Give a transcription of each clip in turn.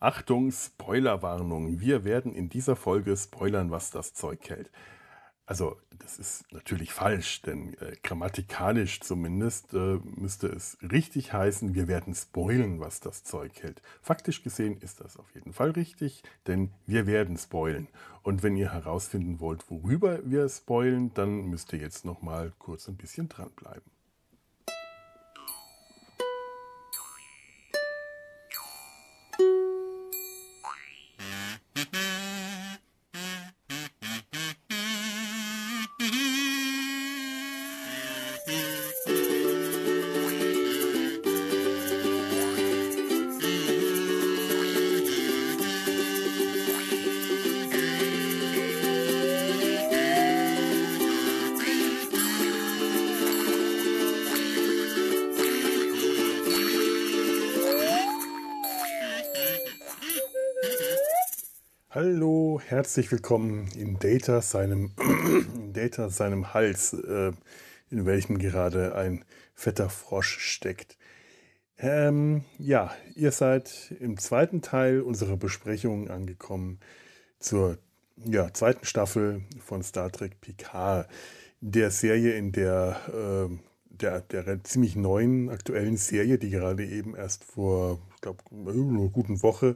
Achtung, Spoilerwarnung. Wir werden in dieser Folge spoilern, was das Zeug hält. Also, das ist natürlich falsch, denn äh, grammatikalisch zumindest äh, müsste es richtig heißen, wir werden spoilen, was das Zeug hält. Faktisch gesehen ist das auf jeden Fall richtig, denn wir werden spoilen. Und wenn ihr herausfinden wollt, worüber wir spoilen, dann müsst ihr jetzt noch mal kurz ein bisschen dranbleiben. Herzlich willkommen in Data, seinem, in Data, seinem Hals, äh, in welchem gerade ein fetter Frosch steckt. Ähm, ja, ihr seid im zweiten Teil unserer Besprechung angekommen zur ja, zweiten Staffel von Star Trek Picard, der Serie, in der, äh, der, der ziemlich neuen aktuellen Serie, die gerade eben erst vor, ich glaube, einer guten Woche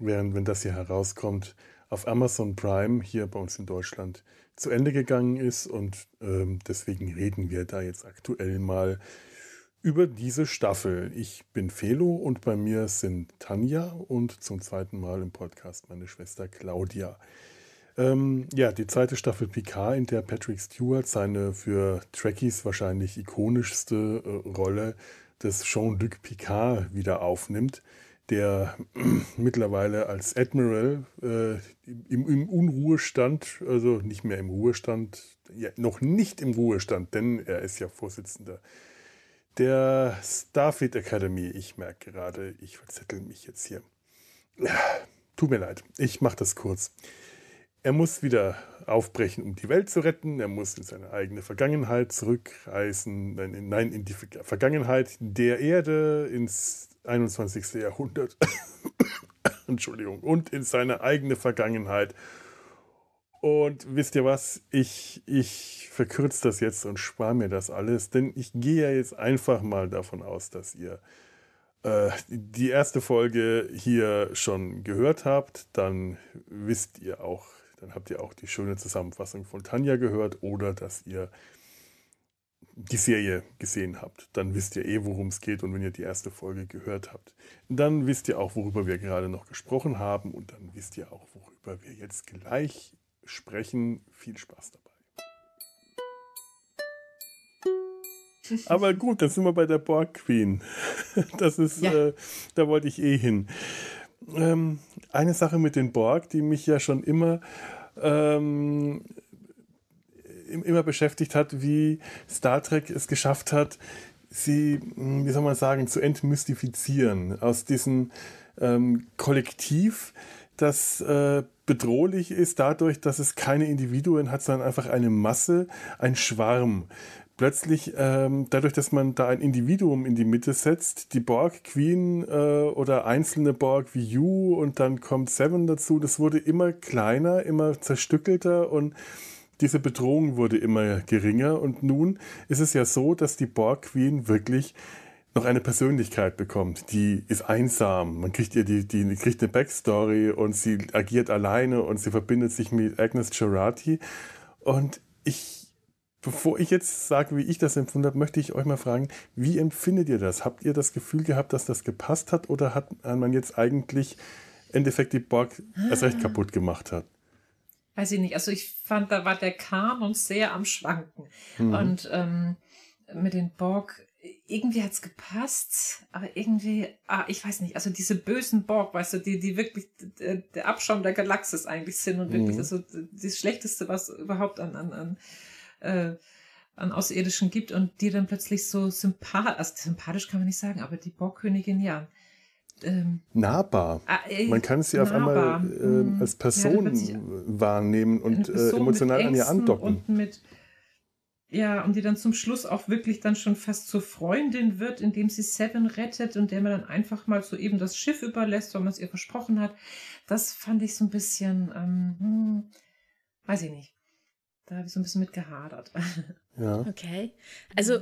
während wenn das hier herauskommt, auf Amazon Prime hier bei uns in Deutschland zu Ende gegangen ist. Und ähm, deswegen reden wir da jetzt aktuell mal über diese Staffel. Ich bin Felo und bei mir sind Tanja und zum zweiten Mal im Podcast meine Schwester Claudia. Ähm, ja, die zweite Staffel Picard, in der Patrick Stewart seine für Trekkies wahrscheinlich ikonischste äh, Rolle des Jean-Luc Picard wieder aufnimmt der mittlerweile als Admiral äh, im, im, Unruhestand, also nicht mehr im Ruhestand, ja, noch nicht im Ruhestand, denn er ist ja Vorsitzender der Starfleet Academy. Ich merke gerade, ich verzettel mich jetzt hier. Tut mir leid, ich mache das kurz. Er muss wieder aufbrechen, um die Welt zu retten. Er muss in seine eigene Vergangenheit zurückreisen. Nein, nein in die Vergangenheit der Erde, ins 21. Jahrhundert. Entschuldigung. Und in seine eigene Vergangenheit. Und wisst ihr was? Ich, ich verkürze das jetzt und spare mir das alles, denn ich gehe ja jetzt einfach mal davon aus, dass ihr äh, die erste Folge hier schon gehört habt. Dann wisst ihr auch, dann habt ihr auch die schöne Zusammenfassung von Tanja gehört oder dass ihr die Serie gesehen habt, dann wisst ihr eh, worum es geht. Und wenn ihr die erste Folge gehört habt, dann wisst ihr auch, worüber wir gerade noch gesprochen haben. Und dann wisst ihr auch, worüber wir jetzt gleich sprechen. Viel Spaß dabei. Aber gut, dann sind wir bei der Borg Queen. Das ist, ja. äh, da wollte ich eh hin. Ähm, eine Sache mit den Borg, die mich ja schon immer ähm, immer beschäftigt hat, wie Star Trek es geschafft hat, sie, hm, wie soll man sagen, zu entmystifizieren aus diesem ähm, Kollektiv, das äh, bedrohlich ist dadurch, dass es keine Individuen hat, sondern einfach eine Masse, ein Schwarm. Plötzlich, ähm, dadurch, dass man da ein Individuum in die Mitte setzt, die Borg Queen äh, oder einzelne Borg wie You und dann kommt Seven dazu, das wurde immer kleiner, immer zerstückelter und diese Bedrohung wurde immer geringer und nun ist es ja so, dass die Borg Queen wirklich noch eine Persönlichkeit bekommt. Die ist einsam. Man kriegt ihr die, die kriegt eine Backstory und sie agiert alleine und sie verbindet sich mit Agnes Gerati. Und ich, bevor ich jetzt sage, wie ich das empfunden habe, möchte ich euch mal fragen, wie empfindet ihr das? Habt ihr das Gefühl gehabt, dass das gepasst hat oder hat man jetzt eigentlich im Endeffekt die Borg erst recht kaputt gemacht hat? Weiß ich nicht, also ich fand, da war der Kanon sehr am Schwanken. Mhm. Und ähm, mit den Borg, irgendwie hat's gepasst, aber irgendwie, ah, ich weiß nicht, also diese bösen Borg, weißt du, die, die wirklich der Abschaum der Galaxis eigentlich sind und wirklich mhm. also das Schlechteste, was überhaupt an, an, an äh, an Außerirdischen gibt und die dann plötzlich so sympathisch, also sympathisch kann man nicht sagen, aber die Borgkönigin, ja, ähm, nahbar. Ah, äh, Man kann sie auf einmal äh, hm. als Person ja, wahrnehmen und äh, Person emotional an ihr andocken. Und mit, ja, und die dann zum Schluss auch wirklich dann schon fast zur Freundin wird, indem sie Seven rettet und der man dann einfach mal so eben das Schiff überlässt, weil man es ihr versprochen hat. Das fand ich so ein bisschen, ähm, hm, weiß ich nicht. Da habe ich so ein bisschen mit gehadert. Ja. Okay. Also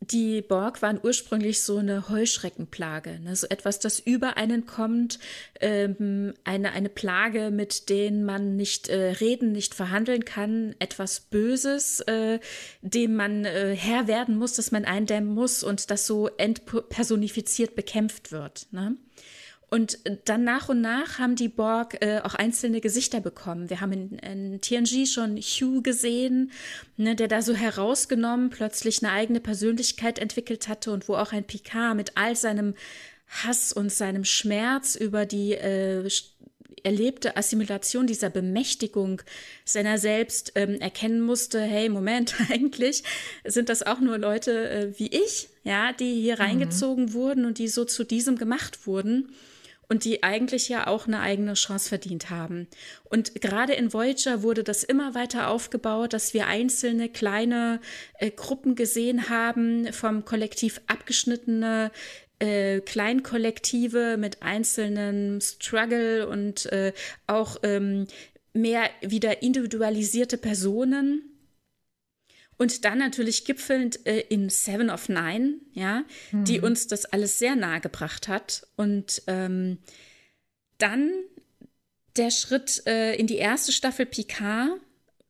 die Borg waren ursprünglich so eine Heuschreckenplage, ne? so etwas, das über einen kommt, ähm, eine, eine Plage, mit denen man nicht äh, reden, nicht verhandeln kann, etwas Böses, äh, dem man äh, Herr werden muss, das man eindämmen muss und das so entpersonifiziert bekämpft wird. Ne? Und dann nach und nach haben die Borg äh, auch einzelne Gesichter bekommen. Wir haben in, in TNG schon Hugh gesehen, ne, der da so herausgenommen plötzlich eine eigene Persönlichkeit entwickelt hatte und wo auch ein Picard mit all seinem Hass und seinem Schmerz über die äh, erlebte Assimilation dieser Bemächtigung seiner selbst ähm, erkennen musste, hey, Moment, eigentlich sind das auch nur Leute äh, wie ich, ja, die hier mhm. reingezogen wurden und die so zu diesem gemacht wurden und die eigentlich ja auch eine eigene Chance verdient haben. Und gerade in Voyager wurde das immer weiter aufgebaut, dass wir einzelne kleine äh, Gruppen gesehen haben, vom Kollektiv abgeschnittene äh, Kleinkollektive mit einzelnen Struggle und äh, auch ähm, mehr wieder individualisierte Personen und dann natürlich gipfelnd äh, in Seven of Nine, ja, mhm. die uns das alles sehr nahe gebracht hat. Und ähm, dann der Schritt äh, in die erste Staffel Picard,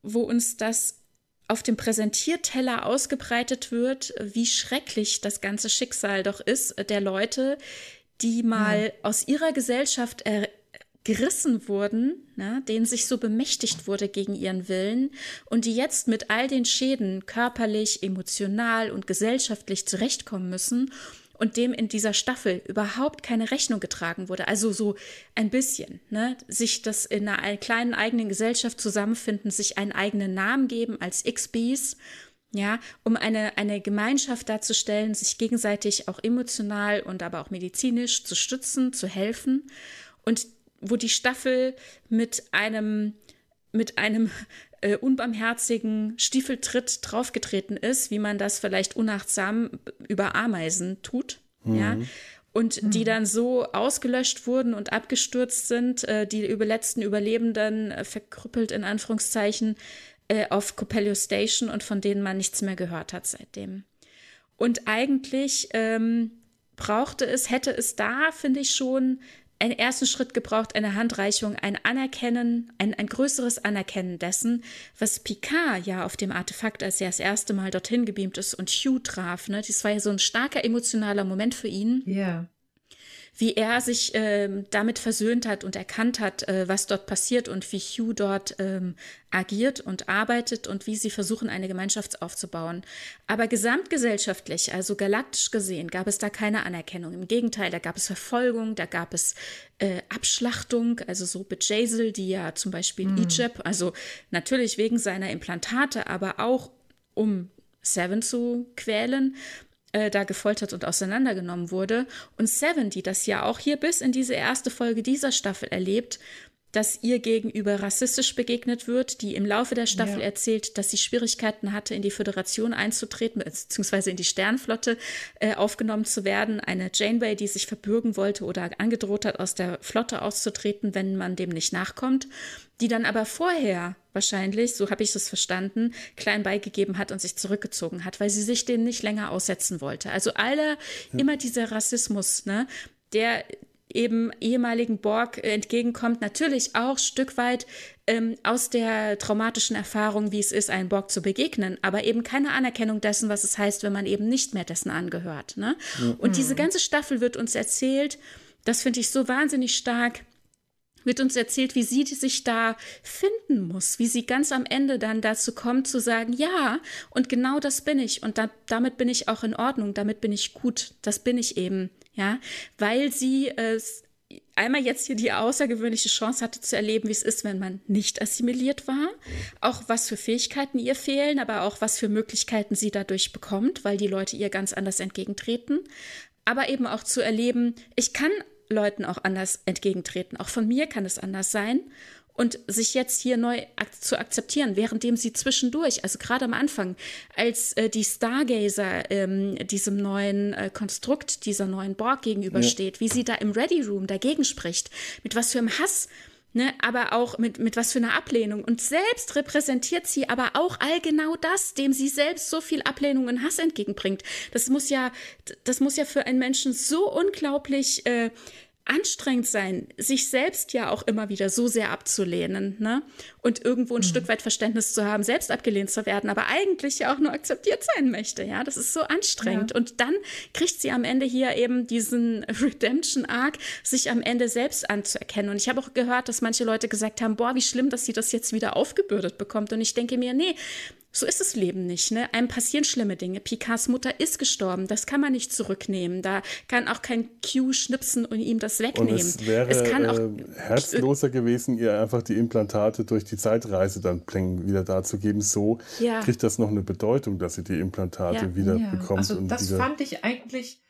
wo uns das auf dem Präsentierteller ausgebreitet wird, wie schrecklich das ganze Schicksal doch ist äh, der Leute, die mal ja. aus ihrer Gesellschaft er gerissen wurden, ne, denen sich so bemächtigt wurde gegen ihren Willen und die jetzt mit all den Schäden körperlich, emotional und gesellschaftlich zurechtkommen müssen und dem in dieser Staffel überhaupt keine Rechnung getragen wurde. Also so ein bisschen, ne, sich das in einer kleinen eigenen Gesellschaft zusammenfinden, sich einen eigenen Namen geben als XBs ja, um eine, eine Gemeinschaft darzustellen, sich gegenseitig auch emotional und aber auch medizinisch zu stützen, zu helfen. Und wo die Staffel mit einem mit einem äh, unbarmherzigen Stiefeltritt draufgetreten ist, wie man das vielleicht unachtsam über Ameisen tut, mhm. ja, und mhm. die dann so ausgelöscht wurden und abgestürzt sind, äh, die über letzten Überlebenden äh, verkrüppelt in Anführungszeichen äh, auf Copelio Station und von denen man nichts mehr gehört hat seitdem. Und eigentlich ähm, brauchte es, hätte es da, finde ich schon, einen ersten Schritt gebraucht, eine Handreichung, ein Anerkennen, ein, ein größeres Anerkennen dessen, was Picard ja auf dem Artefakt, als er das erste Mal dorthin gebeamt ist und Hugh traf. Ne? Das war ja so ein starker emotionaler Moment für ihn. Ja wie er sich äh, damit versöhnt hat und erkannt hat, äh, was dort passiert und wie Hugh dort ähm, agiert und arbeitet und wie sie versuchen, eine Gemeinschaft aufzubauen. Aber gesamtgesellschaftlich, also galaktisch gesehen, gab es da keine Anerkennung. Im Gegenteil, da gab es Verfolgung, da gab es äh, Abschlachtung, also so Bejazel, die ja zum Beispiel mhm. Egypt, also natürlich wegen seiner Implantate, aber auch um Seven zu quälen, äh, da gefoltert und auseinandergenommen wurde. Und Seven, die das ja auch hier bis in diese erste Folge dieser Staffel erlebt, dass ihr gegenüber rassistisch begegnet wird, die im Laufe der Staffel ja. erzählt, dass sie Schwierigkeiten hatte, in die Föderation einzutreten, beziehungsweise in die Sternflotte äh, aufgenommen zu werden. Eine Janeway, die sich verbürgen wollte oder angedroht hat, aus der Flotte auszutreten, wenn man dem nicht nachkommt, die dann aber vorher wahrscheinlich, so habe ich es verstanden, klein beigegeben hat und sich zurückgezogen hat, weil sie sich dem nicht länger aussetzen wollte. Also alle, ja. immer dieser Rassismus, ne, der eben ehemaligen Borg entgegenkommt, natürlich auch Stück weit ähm, aus der traumatischen Erfahrung, wie es ist, einem Borg zu begegnen, aber eben keine Anerkennung dessen, was es heißt, wenn man eben nicht mehr dessen angehört. Ne? Mhm. Und diese ganze Staffel wird uns erzählt, das finde ich so wahnsinnig stark, wird uns erzählt, wie sie sich da finden muss, wie sie ganz am Ende dann dazu kommt zu sagen, ja, und genau das bin ich. Und da, damit bin ich auch in Ordnung, damit bin ich gut, das bin ich eben, ja, weil sie äh, einmal jetzt hier die außergewöhnliche Chance hatte zu erleben, wie es ist, wenn man nicht assimiliert war, auch was für Fähigkeiten ihr fehlen, aber auch was für Möglichkeiten sie dadurch bekommt, weil die Leute ihr ganz anders entgegentreten, aber eben auch zu erleben, ich kann Leuten auch anders entgegentreten. Auch von mir kann es anders sein. und sich jetzt hier neu ak zu akzeptieren, währenddem sie zwischendurch, also gerade am Anfang, als äh, die Stargazer ähm, diesem neuen äh, Konstrukt, dieser neuen Borg gegenübersteht, ja. wie sie da im Ready Room dagegen spricht, mit was für einem Hass Ne, aber auch mit, mit was für einer Ablehnung. Und selbst repräsentiert sie aber auch all genau das, dem sie selbst so viel Ablehnung und Hass entgegenbringt. Das muss ja, das muss ja für einen Menschen so unglaublich äh, anstrengend sein, sich selbst ja auch immer wieder so sehr abzulehnen, ne? Und irgendwo ein mhm. Stück weit Verständnis zu haben, selbst abgelehnt zu werden, aber eigentlich ja auch nur akzeptiert sein möchte, ja? Das ist so anstrengend. Ja. Und dann kriegt sie am Ende hier eben diesen Redemption-Arc, sich am Ende selbst anzuerkennen. Und ich habe auch gehört, dass manche Leute gesagt haben, boah, wie schlimm, dass sie das jetzt wieder aufgebürdet bekommt. Und ich denke mir, nee, so ist das Leben nicht. Ne? Einem passieren schlimme Dinge. Picards Mutter ist gestorben. Das kann man nicht zurücknehmen. Da kann auch kein Q schnipsen und ihm das wegnehmen. Und es wäre es kann auch, äh, herzloser gewesen, ihr einfach die Implantate durch die Zeitreise dann wieder darzugeben. So ja. kriegt das noch eine Bedeutung, dass sie die Implantate ja. wieder ja. bekommt. Also das wieder fand ich eigentlich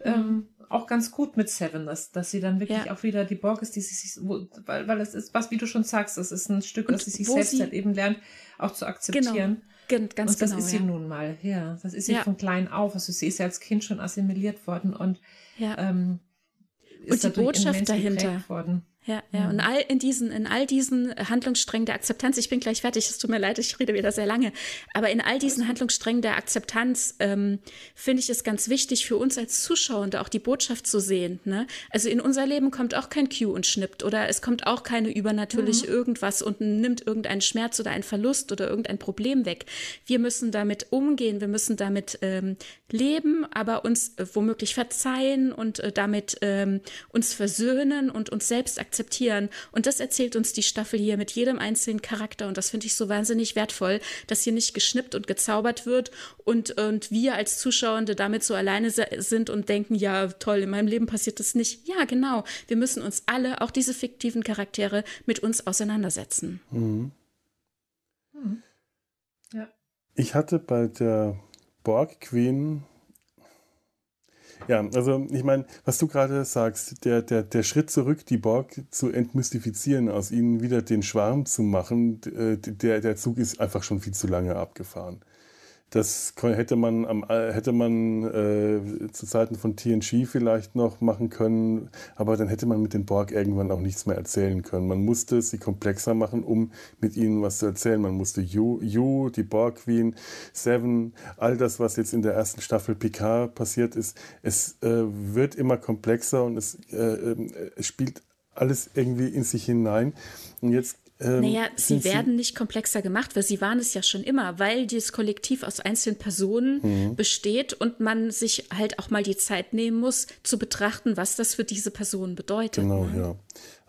ähm, auch ganz gut mit Seven, dass, dass sie dann wirklich ja. auch wieder die Borg ist, die sie sich, weil, weil es ist, was wie du schon sagst, es ist ein Stück, dass sie sich selbst sie, halt eben lernt, auch zu akzeptieren. Genau. Ganz und das genau, ist sie ja. nun mal, ja. Das ist sie ja. von klein auf. Also sie ist ja als Kind schon assimiliert worden und ja. ähm, und die Botschaft dahinter. Worden. Ja, ja, und all in diesen, in all diesen Handlungssträngen der Akzeptanz, ich bin gleich fertig, es tut mir leid, ich rede wieder sehr lange, aber in all diesen Handlungssträngen der Akzeptanz ähm, finde ich es ganz wichtig für uns als Zuschauende auch die Botschaft zu sehen. Ne? Also in unser Leben kommt auch kein Q und schnippt oder es kommt auch keine übernatürliche mhm. irgendwas und nimmt irgendeinen Schmerz oder einen Verlust oder irgendein Problem weg. Wir müssen damit umgehen, wir müssen damit ähm, leben, aber uns äh, womöglich verzeihen und äh, damit ähm, uns versöhnen und uns selbst akzeptieren akzeptieren. Und das erzählt uns die Staffel hier mit jedem einzelnen Charakter. Und das finde ich so wahnsinnig wertvoll, dass hier nicht geschnippt und gezaubert wird und, und wir als Zuschauende damit so alleine sind und denken, ja, toll, in meinem Leben passiert das nicht. Ja, genau. Wir müssen uns alle, auch diese fiktiven Charaktere, mit uns auseinandersetzen. Mhm. Mhm. Ja. Ich hatte bei der Borg Queen ja, also ich meine, was du gerade sagst, der, der, der Schritt zurück, die Borg zu entmystifizieren, aus ihnen wieder den Schwarm zu machen, äh, der, der Zug ist einfach schon viel zu lange abgefahren. Das hätte man, am, äh, hätte man äh, zu Zeiten von TNG vielleicht noch machen können, aber dann hätte man mit den Borg irgendwann auch nichts mehr erzählen können. Man musste sie komplexer machen, um mit ihnen was zu erzählen. Man musste You, you die Borg Queen, Seven, all das, was jetzt in der ersten Staffel Picard passiert ist, es äh, wird immer komplexer und es, äh, äh es spielt alles irgendwie in sich hinein. Und jetzt ähm, naja, sie werden nicht komplexer gemacht, weil sie waren es ja schon immer, weil dieses Kollektiv aus einzelnen Personen mhm. besteht und man sich halt auch mal die Zeit nehmen muss, zu betrachten, was das für diese Person bedeutet. Genau, ne? ja.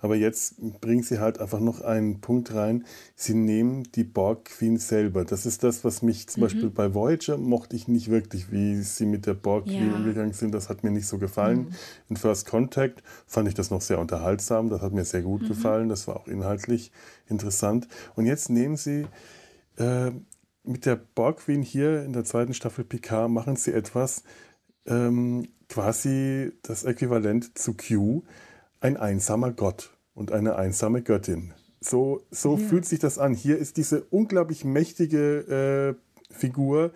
Aber jetzt bringen sie halt einfach noch einen Punkt rein. Sie nehmen die Borg Queen selber. Das ist das, was mich zum mhm. Beispiel bei Voyager mochte ich nicht wirklich, wie sie mit der Borg Queen ja. umgegangen sind. Das hat mir nicht so gefallen. Mhm. In First Contact fand ich das noch sehr unterhaltsam. Das hat mir sehr gut mhm. gefallen. Das war auch inhaltlich interessant. Und jetzt nehmen sie äh, mit der Borg Queen hier in der zweiten Staffel Picard machen sie etwas ähm, quasi das Äquivalent zu Q ein einsamer Gott und eine einsame Göttin. So, so ja. fühlt sich das an. Hier ist diese unglaublich mächtige äh, Figur,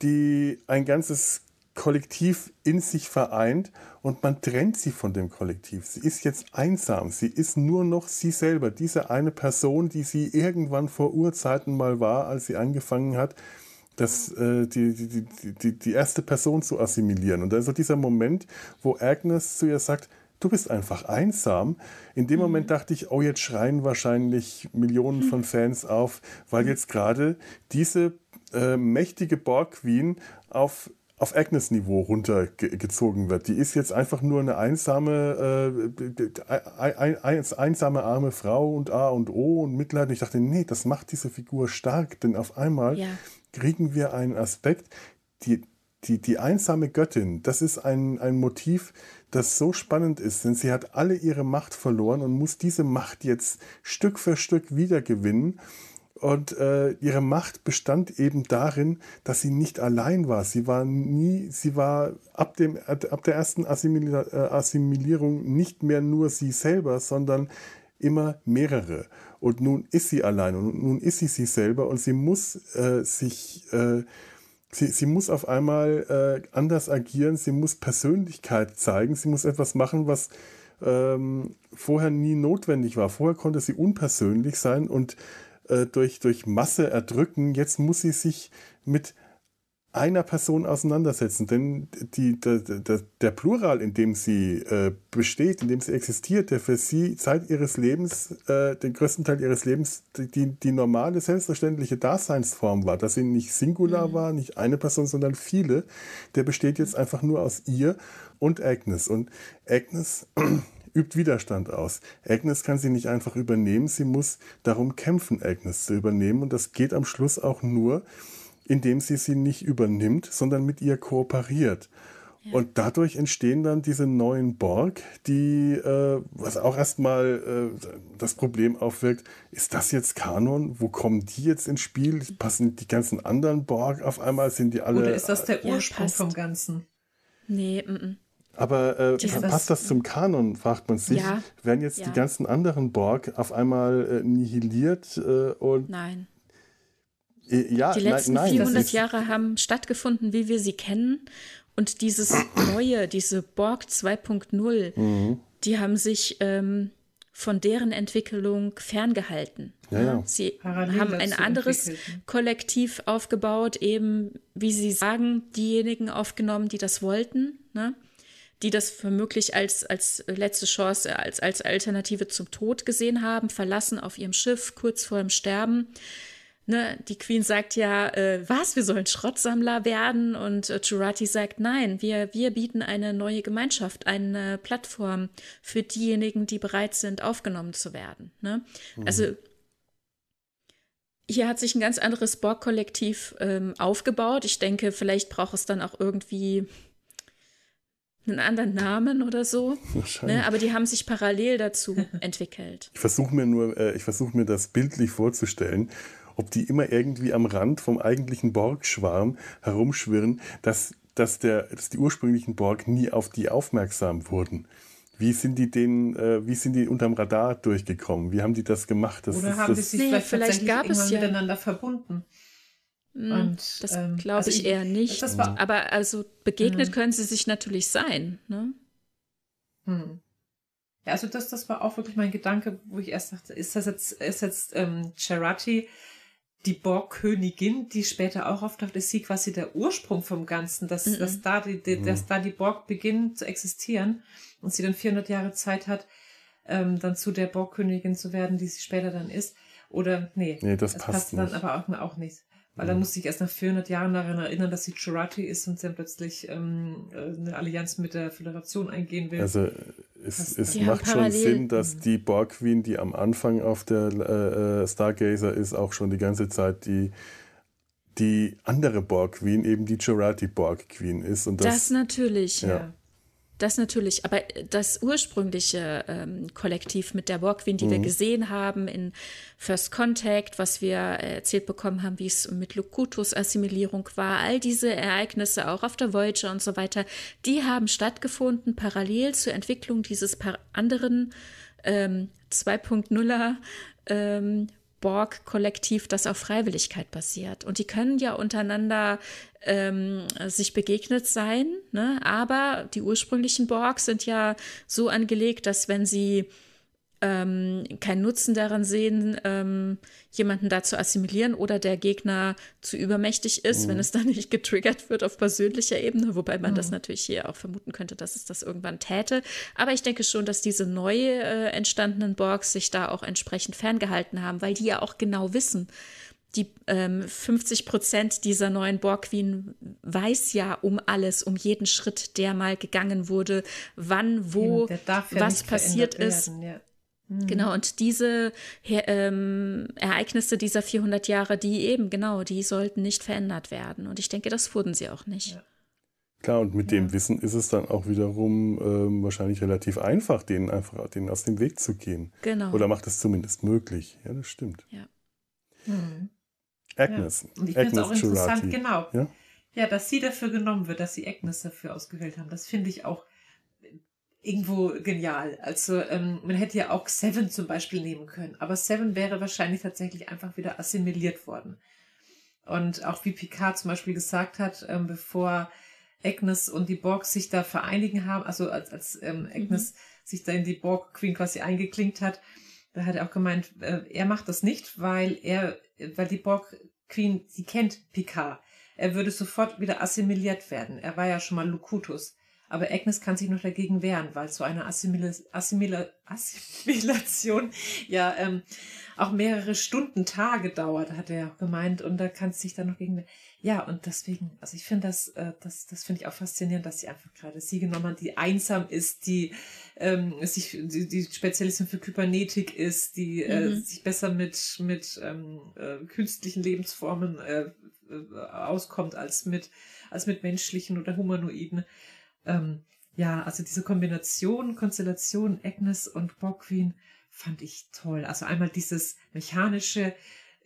die ein ganzes Kollektiv in sich vereint und man trennt sie von dem Kollektiv. Sie ist jetzt einsam. Sie ist nur noch sie selber. Diese eine Person, die sie irgendwann vor Urzeiten mal war, als sie angefangen hat, das, äh, die, die, die, die erste Person zu assimilieren. Und da ist so dieser Moment, wo Agnes zu ihr sagt, du bist einfach einsam. In dem mhm. Moment dachte ich, oh, jetzt schreien wahrscheinlich Millionen mhm. von Fans auf, weil jetzt gerade diese äh, mächtige Borg Queen auf auf Agnes-Niveau runtergezogen wird. Die ist jetzt einfach nur eine einsame, äh, ein, ein, einsame arme Frau und A und O und Mitleid. Und ich dachte, nee, das macht diese Figur stark, denn auf einmal ja. kriegen wir einen Aspekt, die, die, die einsame Göttin, das ist ein, ein Motiv, das so spannend ist, denn sie hat alle ihre Macht verloren und muss diese Macht jetzt Stück für Stück wiedergewinnen. Und äh, ihre Macht bestand eben darin, dass sie nicht allein war. Sie war nie, sie war ab, dem, ab der ersten äh, Assimilierung nicht mehr nur sie selber, sondern immer mehrere. Und nun ist sie allein und nun ist sie sie selber und sie muss äh, sich, äh, sie, sie muss auf einmal äh, anders agieren, sie muss Persönlichkeit zeigen, sie muss etwas machen, was ähm, vorher nie notwendig war. Vorher konnte sie unpersönlich sein und äh, durch, durch Masse erdrücken. Jetzt muss sie sich mit einer Person auseinandersetzen. Denn die, der, der, der Plural, in dem sie äh, besteht, in dem sie existiert, der für sie Zeit ihres Lebens, äh, den größten Teil ihres Lebens, die, die normale, selbstverständliche Daseinsform war, dass sie nicht singular mhm. war, nicht eine Person, sondern viele, der besteht jetzt einfach nur aus ihr und Agnes. Und Agnes übt Widerstand aus. Agnes kann sie nicht einfach übernehmen, sie muss darum kämpfen, Agnes zu übernehmen. Und das geht am Schluss auch nur, indem sie sie nicht übernimmt, sondern mit ihr kooperiert. Ja. Und dadurch entstehen dann diese neuen Borg, die, äh, was auch erstmal äh, das Problem aufwirkt, ist das jetzt Kanon? Wo kommen die jetzt ins Spiel? Passen die ganzen anderen Borg auf einmal? Sind die alle. Oder ist das der Ursprung ja, vom Ganzen? Nee, m -m. Aber äh, passt das zum Kanon, fragt man sich. Ja, Werden jetzt ja. die ganzen anderen Borg auf einmal äh, nihiliert äh, und Nein. Äh, ja, die letzten nein, 400 Jahre haben stattgefunden, wie wir sie kennen. Und dieses neue, diese Borg 2.0, mhm. die haben sich ähm, von deren Entwicklung ferngehalten. Ja, ja. Sie Parallel haben ein anderes Kollektiv aufgebaut, eben, wie Sie sagen, diejenigen aufgenommen, die das wollten, ne? die das womöglich als, als letzte Chance, als, als Alternative zum Tod gesehen haben, verlassen auf ihrem Schiff kurz vor dem Sterben Ne, die Queen sagt ja, äh, was, wir sollen Schrottsammler werden und äh, Jurati sagt, nein, wir, wir bieten eine neue Gemeinschaft, eine Plattform für diejenigen, die bereit sind, aufgenommen zu werden. Ne? Mhm. Also hier hat sich ein ganz anderes Borg-Kollektiv ähm, aufgebaut. Ich denke, vielleicht braucht es dann auch irgendwie einen anderen Namen oder so. Ne? Aber die haben sich parallel dazu entwickelt. Ich versuche mir nur, äh, ich versuche mir das bildlich vorzustellen ob die immer irgendwie am Rand vom eigentlichen Borg-Schwarm herumschwirren, dass, dass, der, dass die ursprünglichen Borg nie auf die aufmerksam wurden. Wie sind die denen, äh, wie sind die unterm Radar durchgekommen? Wie haben die das gemacht? Das Oder haben die sich vielleicht, vielleicht gab es ja. miteinander verbunden? Hm, Und, das ähm, glaube also ich, eher nicht. Aber also begegnet hm. können sie sich natürlich sein. Ne? Hm. Ja, also das, das war auch wirklich mein Gedanke, wo ich erst dachte, ist das jetzt, ist jetzt ähm, Charati die Borg-Königin, die später auch auftaucht, ist sie quasi der Ursprung vom Ganzen, dass, mhm. dass, da die, die, dass da die Borg beginnen zu existieren und sie dann 400 Jahre Zeit hat, ähm, dann zu der Borg-Königin zu werden, die sie später dann ist. Oder, nee, nee das, das passt, passt dann aber auch, auch nicht. Weil dann muss ich erst nach 400 Jahren daran erinnern, dass sie Chirati ist und sie dann plötzlich ähm, eine Allianz mit der Föderation eingehen will. Also es, es macht schon Sinn, dass die Borg Queen, die am Anfang auf der äh, äh, Stargazer ist, auch schon die ganze Zeit die, die andere Borg Queen, eben die Chirati Borg Queen ist. Und das, das natürlich, ja. ja. Das natürlich, aber das ursprüngliche ähm, Kollektiv mit der Borgwin, die mhm. wir gesehen haben in First Contact, was wir erzählt bekommen haben, wie es mit Locutus Assimilierung war, all diese Ereignisse auch auf der Voyager und so weiter, die haben stattgefunden parallel zur Entwicklung dieses anderen ähm, 2.0er ähm, Borg-Kollektiv, das auf Freiwilligkeit basiert. Und die können ja untereinander ähm, sich begegnet sein, ne? aber die ursprünglichen Borg sind ja so angelegt, dass wenn sie ähm, keinen Nutzen daran sehen, ähm, jemanden da zu assimilieren oder der Gegner zu übermächtig ist, mhm. wenn es dann nicht getriggert wird auf persönlicher Ebene, wobei man mhm. das natürlich hier auch vermuten könnte, dass es das irgendwann täte. Aber ich denke schon, dass diese neu äh, entstandenen Borgs sich da auch entsprechend ferngehalten haben, weil die ja auch genau wissen, die ähm, 50 Prozent dieser neuen Borg Queen weiß ja um alles, um jeden Schritt, der mal gegangen wurde, wann, wo, was passiert ist. Werden, ja. Mhm. Genau, und diese ähm, Ereignisse dieser 400 Jahre, die eben, genau, die sollten nicht verändert werden. Und ich denke, das wurden sie auch nicht. Ja. Klar, und mit ja. dem Wissen ist es dann auch wiederum ähm, wahrscheinlich relativ einfach, denen einfach denen aus dem Weg zu gehen. Genau. Oder macht es zumindest möglich. Ja, das stimmt. Ja. Mhm. Agnes. Ja. Und ich finde es auch interessant, genau. Ja? ja, dass sie dafür genommen wird, dass sie Agnes dafür ausgewählt haben. Das finde ich auch irgendwo genial. Also ähm, man hätte ja auch Seven zum Beispiel nehmen können, aber Seven wäre wahrscheinlich tatsächlich einfach wieder assimiliert worden. Und auch wie Picard zum Beispiel gesagt hat, ähm, bevor Agnes und die Borg sich da vereinigen haben, also als, als ähm, Agnes mhm. sich da in die Borg Queen quasi eingeklinkt hat, da hat er auch gemeint, äh, er macht das nicht, weil er, weil die Borg Queen, sie kennt Picard. Er würde sofort wieder assimiliert werden. Er war ja schon mal Lukutus. Aber Agnes kann sich noch dagegen wehren, weil so eine Assimila Assimila Assimilation ja ähm, auch mehrere Stunden, Tage dauert, hat er auch gemeint. Und da kann sie sich dann noch gegen wehren. Ja, und deswegen, also ich finde das, äh, das, das finde ich auch faszinierend, dass sie einfach gerade sie genommen hat, die einsam ist, die ähm, sich, die, die Spezialistin für Kybernetik ist, die äh, mhm. sich besser mit, mit ähm, äh, künstlichen Lebensformen äh, äh, auskommt als mit, als mit menschlichen oder humanoiden. Ähm, ja, also diese Kombination, Konstellation Agnes und Bogwin fand ich toll. Also einmal dieses mechanische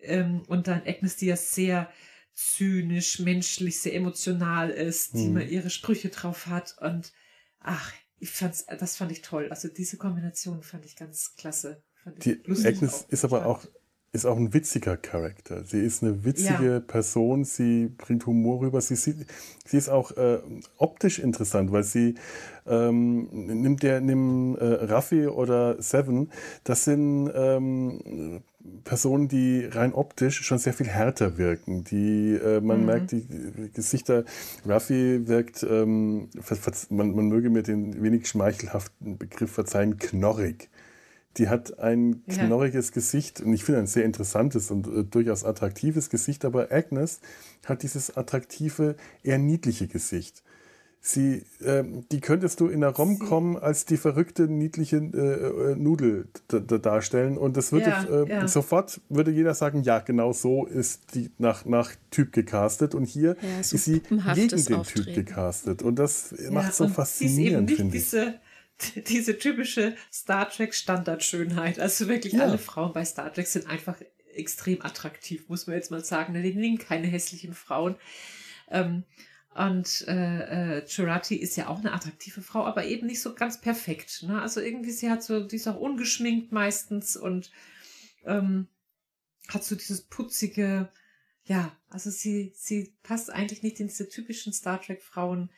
ähm, und dann Agnes, die ja sehr zynisch, menschlich, sehr emotional ist, die mhm. immer ihre Sprüche drauf hat und ach, ich fand's, das fand ich toll. Also diese Kombination fand ich ganz klasse. die Agnes ist aber auch ist auch ein witziger Charakter. Sie ist eine witzige ja. Person, sie bringt Humor rüber. Sie, sie, sie ist auch äh, optisch interessant, weil sie ähm, nimmt der nimm, äh, Raffi oder Seven, das sind ähm, Personen, die rein optisch schon sehr viel härter wirken. Die, äh, man mhm. merkt, die Gesichter, Raffi wirkt, ähm, man, man möge mir den wenig schmeichelhaften Begriff verzeihen, knorrig. Die hat ein knorriges ja. Gesicht und ich finde ein sehr interessantes und äh, durchaus attraktives Gesicht, aber Agnes hat dieses attraktive, eher niedliche Gesicht. Sie, äh, die könntest du in der Rom-Com als die verrückte, niedliche äh, äh Nudel darstellen und das würde ja, äh, ja. sofort würde jeder sagen, ja, genau so ist die nach, nach Typ gecastet und hier ja, ist sie gegen den Auftreten. Typ gecastet und das macht so faszinierend, finde ich. Diese diese typische Star Trek Standardschönheit. Also wirklich ja. alle Frauen bei Star Trek sind einfach extrem attraktiv, muss man jetzt mal sagen. Die nehmen keine hässlichen Frauen. Ähm, und äh, äh, Chirati ist ja auch eine attraktive Frau, aber eben nicht so ganz perfekt. Ne? Also irgendwie, sie hat so, die ist auch ungeschminkt meistens und ähm, hat so dieses putzige, ja, also sie, sie passt eigentlich nicht in diese typischen Star Trek Frauen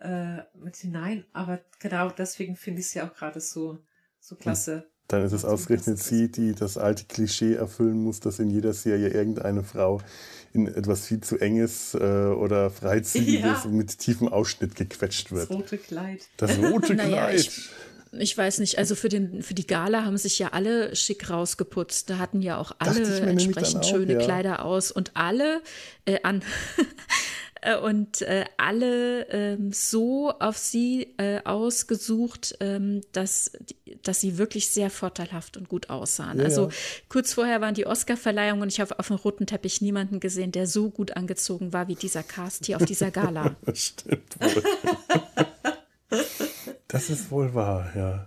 äh, mit hinein. Aber genau deswegen finde ich es ja auch gerade so, so klasse. Dann ist es ausgerechnet sie, die das alte Klischee erfüllen muss, dass in jeder Serie irgendeine Frau in etwas viel zu enges äh, oder freizügiges ja. mit tiefem Ausschnitt gequetscht wird. Das rote Kleid. Das rote naja, Kleid. Ich, ich weiß nicht, also für, den, für die Gala haben sich ja alle schick rausgeputzt. Da hatten ja auch alle entsprechend auch, schöne ja. Kleider aus und alle äh, an und äh, alle ähm, so auf sie äh, ausgesucht, ähm, dass, dass sie wirklich sehr vorteilhaft und gut aussahen. Ja, also ja. kurz vorher waren die Oscar-Verleihungen und ich habe auf dem roten Teppich niemanden gesehen, der so gut angezogen war wie dieser Cast hier auf dieser Gala. Stimmt wohl. das ist wohl wahr, ja.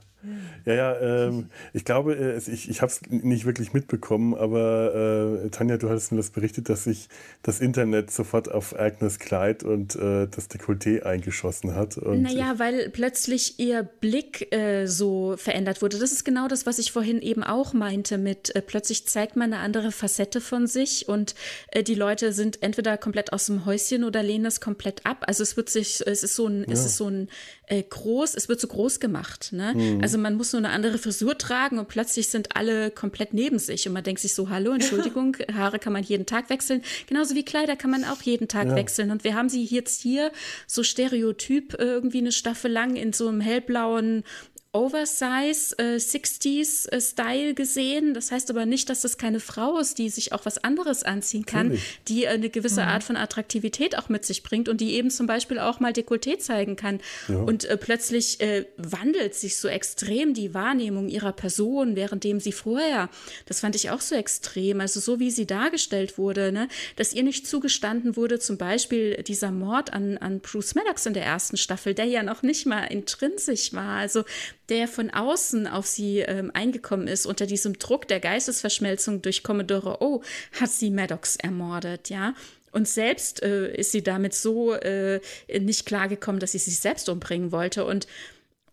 Ja, ja, ähm, ich glaube, äh, ich, ich habe es nicht wirklich mitbekommen, aber äh, Tanja, du hattest mir das berichtet, dass sich das Internet sofort auf Agnes Kleid und äh, das Dekolleté eingeschossen hat. Und naja, weil plötzlich ihr Blick äh, so verändert wurde. Das ist genau das, was ich vorhin eben auch meinte mit äh, plötzlich zeigt man eine andere Facette von sich und äh, die Leute sind entweder komplett aus dem Häuschen oder lehnen es komplett ab. Also es wird sich, es ist so ein, ja. es ist so ein groß, es wird so groß gemacht. Ne? Mhm. Also man muss nur eine andere Frisur tragen und plötzlich sind alle komplett neben sich und man denkt sich so, hallo, Entschuldigung, Haare kann man jeden Tag wechseln. Genauso wie Kleider kann man auch jeden Tag ja. wechseln. Und wir haben sie jetzt hier so stereotyp irgendwie eine Staffel lang in so einem hellblauen Oversize äh, 60s äh, Style gesehen. Das heißt aber nicht, dass das keine Frau ist, die sich auch was anderes anziehen kann, Natürlich. die äh, eine gewisse mhm. Art von Attraktivität auch mit sich bringt und die eben zum Beispiel auch mal Dekolleté zeigen kann. Ja. Und äh, plötzlich äh, wandelt sich so extrem die Wahrnehmung ihrer Person, währenddem sie vorher, das fand ich auch so extrem, also so wie sie dargestellt wurde, ne, dass ihr nicht zugestanden wurde, zum Beispiel dieser Mord an, an Bruce Maddox in der ersten Staffel, der ja noch nicht mal intrinsisch war. Also der von außen auf sie ähm, eingekommen ist, unter diesem Druck der Geistesverschmelzung durch Commodore O, hat sie Maddox ermordet, ja. Und selbst äh, ist sie damit so äh, nicht klargekommen, dass sie sich selbst umbringen wollte. Und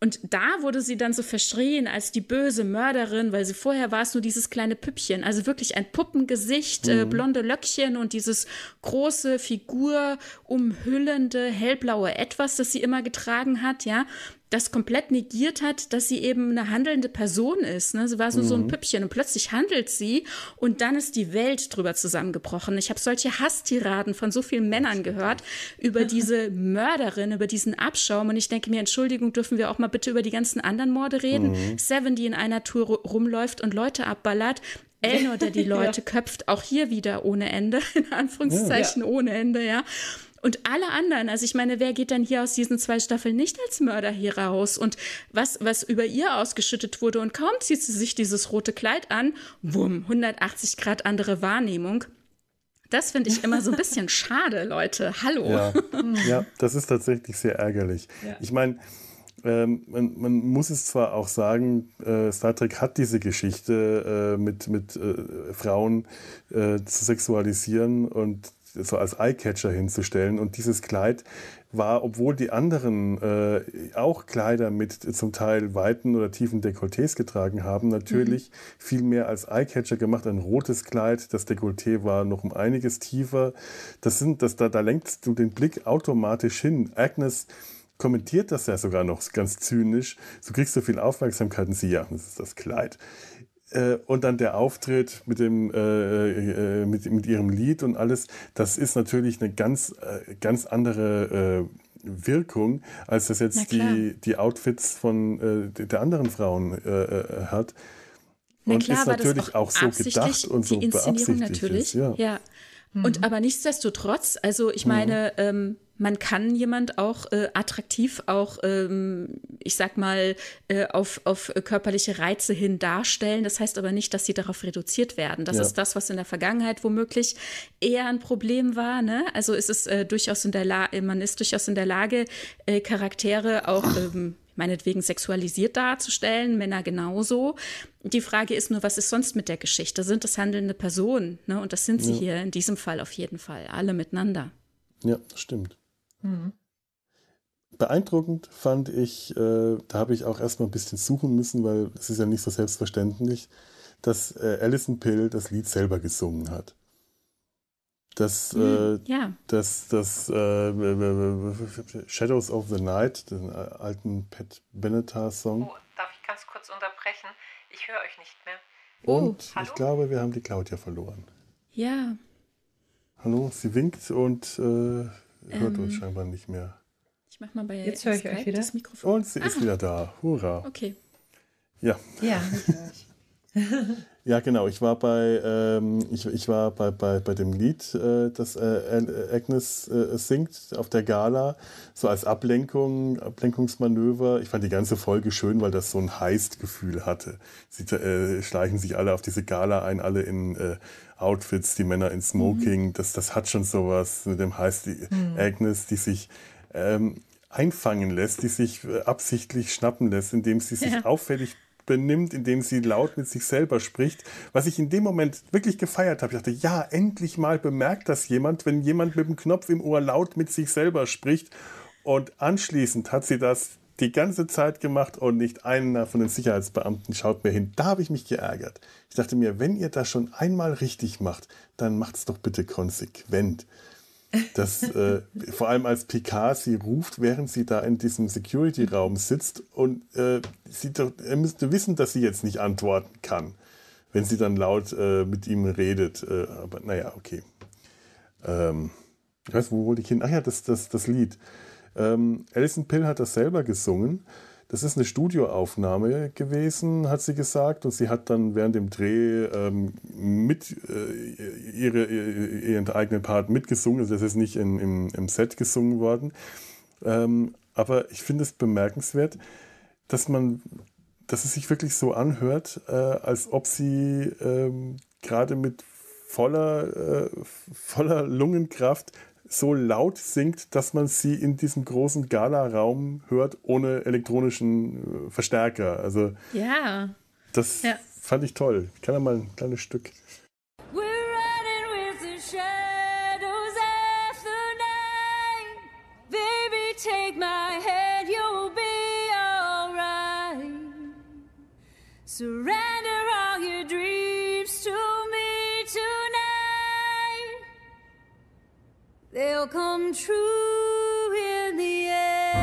Und da wurde sie dann so verschrien als die böse Mörderin, weil sie vorher war es nur dieses kleine Püppchen, also wirklich ein Puppengesicht, äh, mhm. äh, blonde Löckchen und dieses große Figur umhüllende hellblaue Etwas, das sie immer getragen hat, ja das komplett negiert hat, dass sie eben eine handelnde Person ist. Ne? Sie war so, mhm. so ein mhm. Püppchen und plötzlich handelt sie und dann ist die Welt drüber zusammengebrochen. Ich habe solche Hasstiraden von so vielen Männern gehört über diese Mörderin, über diesen Abschaum und ich denke mir, Entschuldigung, dürfen wir auch mal bitte über die ganzen anderen Morde reden? Mhm. Seven, die in einer Tour rumläuft und Leute abballert. Elnor, der die Leute ja. köpft, auch hier wieder ohne Ende, in Anführungszeichen ja. ohne Ende, ja. Und alle anderen, also ich meine, wer geht dann hier aus diesen zwei Staffeln nicht als Mörder hier raus? Und was, was über ihr ausgeschüttet wurde und kaum zieht sie sich dieses rote Kleid an, wumm, 180 Grad andere Wahrnehmung. Das finde ich immer so ein bisschen schade, Leute. Hallo. Ja, ja, das ist tatsächlich sehr ärgerlich. Ja. Ich meine, ähm, man, man, muss es zwar auch sagen, äh, Star Trek hat diese Geschichte äh, mit, mit äh, Frauen äh, zu sexualisieren und so als Eyecatcher hinzustellen. Und dieses Kleid war, obwohl die anderen äh, auch Kleider mit zum Teil weiten oder tiefen Dekolletés getragen haben, natürlich mhm. viel mehr als Eyecatcher gemacht. Ein rotes Kleid, das Dekolleté war noch um einiges tiefer. Das sind, das, da, da lenkst du den Blick automatisch hin. Agnes kommentiert das ja sogar noch ganz zynisch. So kriegst du viel Aufmerksamkeit und sie, ja, das ist das Kleid. Äh, und dann der Auftritt mit, dem, äh, äh, mit, mit ihrem Lied und alles, das ist natürlich eine ganz, äh, ganz andere äh, Wirkung, als das jetzt die, die Outfits von äh, der anderen Frauen hat. Na und klar, ist natürlich auch, auch, so gedacht und so beabsichtigt. Natürlich. Ist, ja. ja. Mhm. Und aber nichtsdestotrotz, also ich meine, mhm. ähm, man kann jemand auch äh, attraktiv auch, ähm, ich sag mal, äh, auf, auf körperliche Reize hin darstellen. Das heißt aber nicht, dass sie darauf reduziert werden. Das ja. ist das, was in der Vergangenheit womöglich eher ein Problem war. Ne? Also ist es äh, durchaus in der Lage, man ist durchaus in der Lage, äh, Charaktere auch ähm, meinetwegen sexualisiert darzustellen, Männer genauso. Die Frage ist nur, was ist sonst mit der Geschichte? Sind es handelnde Personen? Ne? Und das sind sie ja. hier in diesem Fall auf jeden Fall, alle miteinander. Ja, stimmt. Mhm. Beeindruckend fand ich, äh, da habe ich auch erstmal ein bisschen suchen müssen, weil es ist ja nicht so selbstverständlich, dass äh, Alison Pill das Lied selber gesungen hat. Das, mhm, äh, ja. das, das äh, Shadows of the Night, den äh, alten Pat Benatar-Song. Oh, darf ich ganz kurz unterbrechen? Ich höre euch nicht mehr. Und oh, ich glaube, wir haben die Claudia verloren. Ja. Hallo, sie winkt und äh, hört ähm, uns scheinbar nicht mehr. Ich mach mal bei Jetzt höre ich Skype euch wieder. das Mikrofon. Und sie ah. ist wieder da. Hurra. Okay. Ja. Ja, ja, genau. Ich war bei, ähm, ich, ich war bei, bei, bei dem Lied, äh, das äh, Agnes äh, singt auf der Gala, so als Ablenkung, Ablenkungsmanöver. Ich fand die ganze Folge schön, weil das so ein Heist-Gefühl hatte. Sie äh, schleichen sich alle auf diese Gala ein, alle in äh, Outfits, die Männer in Smoking. Mhm. Das, das hat schon sowas mit dem heißt die mhm. Agnes, die sich ähm, einfangen lässt, die sich äh, absichtlich schnappen lässt, indem sie sich ja. auffällig benimmt, indem sie laut mit sich selber spricht. Was ich in dem Moment wirklich gefeiert habe. Ich dachte, ja, endlich mal bemerkt das jemand, wenn jemand mit dem Knopf im Ohr laut mit sich selber spricht. Und anschließend hat sie das die ganze Zeit gemacht und nicht einer von den Sicherheitsbeamten schaut mir hin. Da habe ich mich geärgert. Ich dachte mir, wenn ihr das schon einmal richtig macht, dann macht es doch bitte konsequent. Das, äh, vor allem als Picard sie ruft, während sie da in diesem Security-Raum sitzt und äh, sie doch, er müsste wissen, dass sie jetzt nicht antworten kann, wenn sie dann laut äh, mit ihm redet. Äh, aber naja, okay. Ähm, ich weiß, wo wollte ich hin? Ach ja, das, das, das Lied. Ähm, Alison Pill hat das selber gesungen. Das ist eine Studioaufnahme gewesen, hat sie gesagt. Und sie hat dann während dem Dreh ähm, mit äh, ihre, ihren eigenen Part mitgesungen. Also das ist nicht in, im, im Set gesungen worden. Ähm, aber ich finde es bemerkenswert, dass man, dass es sich wirklich so anhört, äh, als ob sie ähm, gerade mit voller, äh, voller Lungenkraft so laut singt, dass man sie in diesem großen Gala-Raum hört, ohne elektronischen äh, Verstärker. Also, ja. Das ja. fand ich toll. Ich kann ja mal ein kleines Stück. Surrender. They'll come true in the end.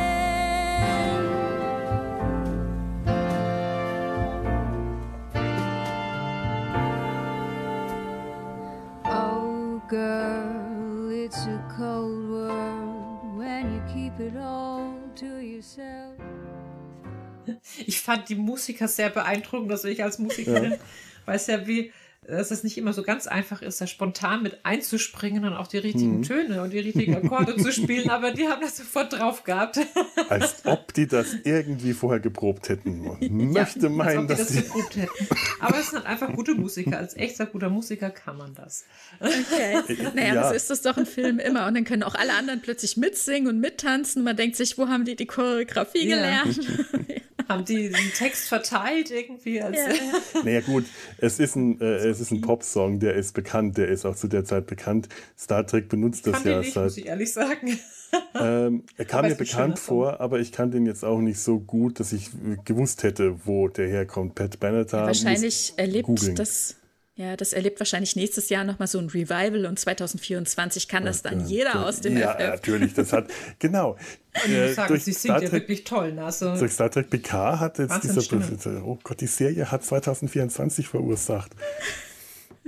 Oh, girl, it's a cold world when you keep it all to yourself. Ich fand die Musiker sehr beeindruckend, dass ich als Musikerin ja. weiß ja, wie dass es nicht immer so ganz einfach ist, da spontan mit einzuspringen und auch die richtigen mhm. Töne und die richtigen Akkorde zu spielen, aber die haben das sofort drauf gehabt. Als ob die das irgendwie vorher geprobt hätten. Man möchte ja, meinen, dass die das geprobt hätten. Aber es sind einfach gute Musiker. Als echter guter Musiker kann man das. Okay. Naja, ja. das ist das doch ein Film immer. Und dann können auch alle anderen plötzlich mitsingen und mittanzen. Man denkt sich, wo haben die die Choreografie ja. gelernt? haben die den Text verteilt irgendwie? Als ja. naja gut, es ist ein, äh, es ist ein Popsong, der ist bekannt, der ist auch zu der Zeit bekannt. Star Trek benutzt das ja nicht, seit. Muss ich ehrlich sagen. Ähm, er kam aber mir bekannt vor, aber ich kannte ihn jetzt auch nicht so gut, dass ich gewusst hätte, wo der herkommt. Pat Benatar. Ja, wahrscheinlich erlebt das ja, das erlebt wahrscheinlich nächstes Jahr nochmal so ein Revival und 2024 kann das dann jeder ja, aus dem Ja, FF. natürlich, das hat, genau. Ich muss sagen, äh, sie singt ja wirklich toll. Ne? Also durch Star Trek PK hat jetzt dieser, oh Gott, die Serie hat 2024 verursacht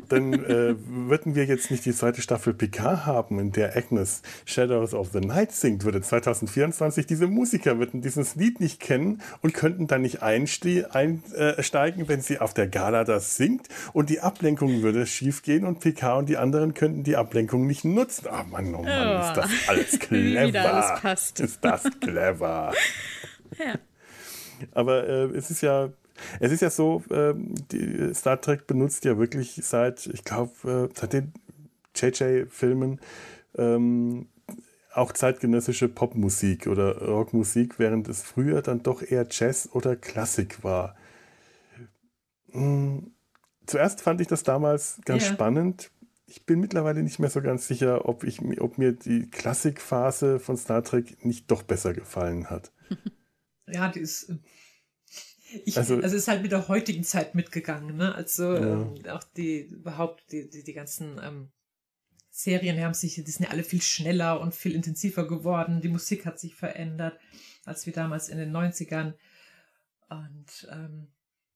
dann äh, würden wir jetzt nicht die zweite Staffel PK haben, in der Agnes Shadows of the Night singt, würde 2024 diese Musiker würden dieses Lied nicht kennen und könnten dann nicht einsteigen, äh, wenn sie auf der Gala das singt und die Ablenkung würde schiefgehen und PK und die anderen könnten die Ablenkung nicht nutzen. Ah oh Mann, oh Mann, oh. ist das alles clever. alles passt. Ist das clever. ja. Aber äh, es ist ja es ist ja so, ähm, die Star Trek benutzt ja wirklich seit, ich glaube, äh, seit den JJ-Filmen ähm, auch zeitgenössische Popmusik oder Rockmusik, während es früher dann doch eher Jazz oder Klassik war. Hm, zuerst fand ich das damals ganz ja. spannend. Ich bin mittlerweile nicht mehr so ganz sicher, ob, ich, ob mir die Klassikphase von Star Trek nicht doch besser gefallen hat. Ja, die ist ich, also, also ist halt mit der heutigen Zeit mitgegangen, ne? Also ja. ähm, auch die überhaupt die, die, die ganzen ähm, Serien haben sich, die sind ja alle viel schneller und viel intensiver geworden. Die Musik hat sich verändert, als wie damals in den 90ern. Und ähm,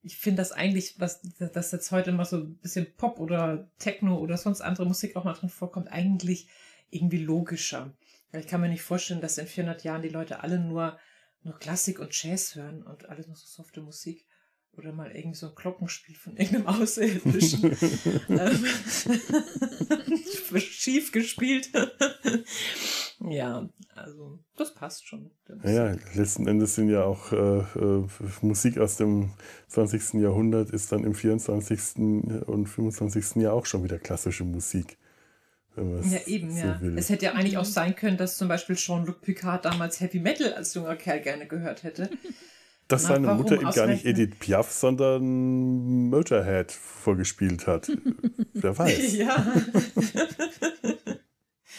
ich finde das eigentlich, was dass jetzt heute immer so ein bisschen Pop oder Techno oder sonst andere Musik auch mal drin vorkommt, eigentlich irgendwie logischer. Weil ich kann mir nicht vorstellen, dass in 400 Jahren die Leute alle nur nur Klassik und Jazz hören und alles nur so softe Musik oder mal irgendwie so ein Glockenspiel von irgendeinem Außerirdischen ähm, schief gespielt. ja, also das passt schon. Ja, letzten Endes sind ja auch äh, äh, Musik aus dem 20. Jahrhundert ist dann im 24. und 25. Jahr auch schon wieder klassische Musik. Ja, eben, so ja. Will. Es hätte ja eigentlich auch sein können, dass zum Beispiel Jean-Luc Picard damals Heavy Metal als junger Kerl gerne gehört hätte. Dass Na, seine Mutter ihm gar nicht Edith Piaf, sondern Motorhead vorgespielt hat. Wer weiß. Ja.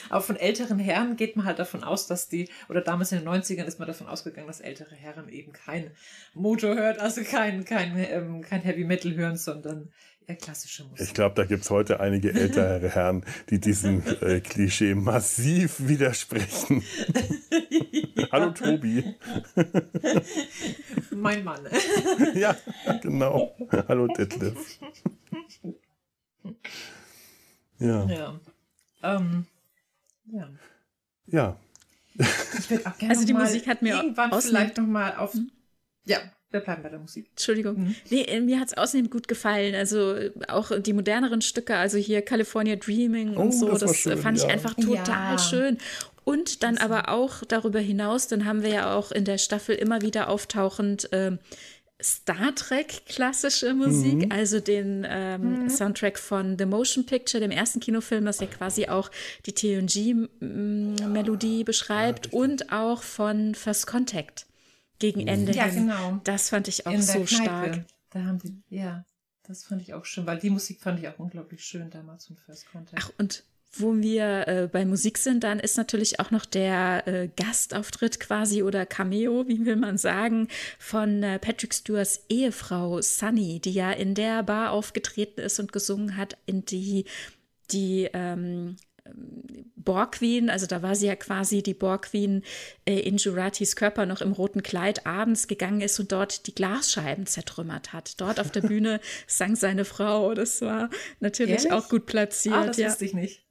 Aber von älteren Herren geht man halt davon aus, dass die, oder damals in den 90ern ist man davon ausgegangen, dass ältere Herren eben kein Motor hört, also kein, kein, ähm, kein Heavy Metal hören, sondern eher klassische Musik. Ich glaube, da gibt es heute einige ältere Herren, die diesem äh, Klischee massiv widersprechen. ja. Hallo Tobi. mein Mann. ja, genau. Hallo Detlef. Ja. Ja. Ähm, ja. ja. Ich würde auch gerne also die Musik hat mir irgendwann vielleicht noch mal auf. Hm? Ja, wir bleiben bei der Musik. Entschuldigung. Mhm. Nee, äh, mir hat es außerdem gut gefallen. Also auch die moderneren Stücke, also hier California Dreaming und oh, so, das, das schön, fand ja. ich einfach total ja. schön. Und dann aber auch darüber hinaus, dann haben wir ja auch in der Staffel immer wieder auftauchend äh, Star Trek klassische Musik, mhm. also den ähm, mhm. Soundtrack von The Motion Picture, dem ersten Kinofilm, das ja quasi auch die TNG-Melodie ja. beschreibt, ja, und auch von First Contact gegen mhm. Ende ja, hin. Genau. Das fand ich auch In so stark. Da haben sie, ja, das fand ich auch schön, weil die Musik fand ich auch unglaublich schön damals von First Contact. Ach, und wo wir äh, bei Musik sind, dann ist natürlich auch noch der äh, Gastauftritt quasi oder Cameo, wie will man sagen, von äh, Patrick Stewarts Ehefrau Sunny, die ja in der Bar aufgetreten ist und gesungen hat, in die die ähm, Borg Queen, also da war sie ja quasi die Borg Queen äh, in Juratis Körper noch im roten Kleid abends gegangen ist und dort die Glasscheiben zertrümmert hat. Dort auf der Bühne sang seine Frau. Das war natürlich Ehrlich? auch gut platziert. Ah, das ja. wusste ich nicht.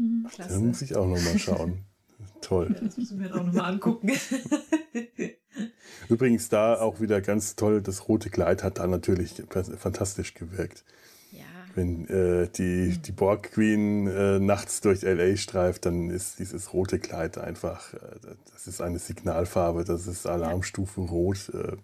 Mhm. Da muss ich auch noch mal schauen. Toll. Ja, das müssen wir auch noch mal angucken. Übrigens da auch wieder ganz toll, das rote Kleid hat da natürlich fantastisch gewirkt wenn äh, die, die Borg Queen äh, nachts durch LA streift, dann ist dieses rote Kleid einfach, äh, das ist eine Signalfarbe, das ist Alarmstufe Rot. Äh,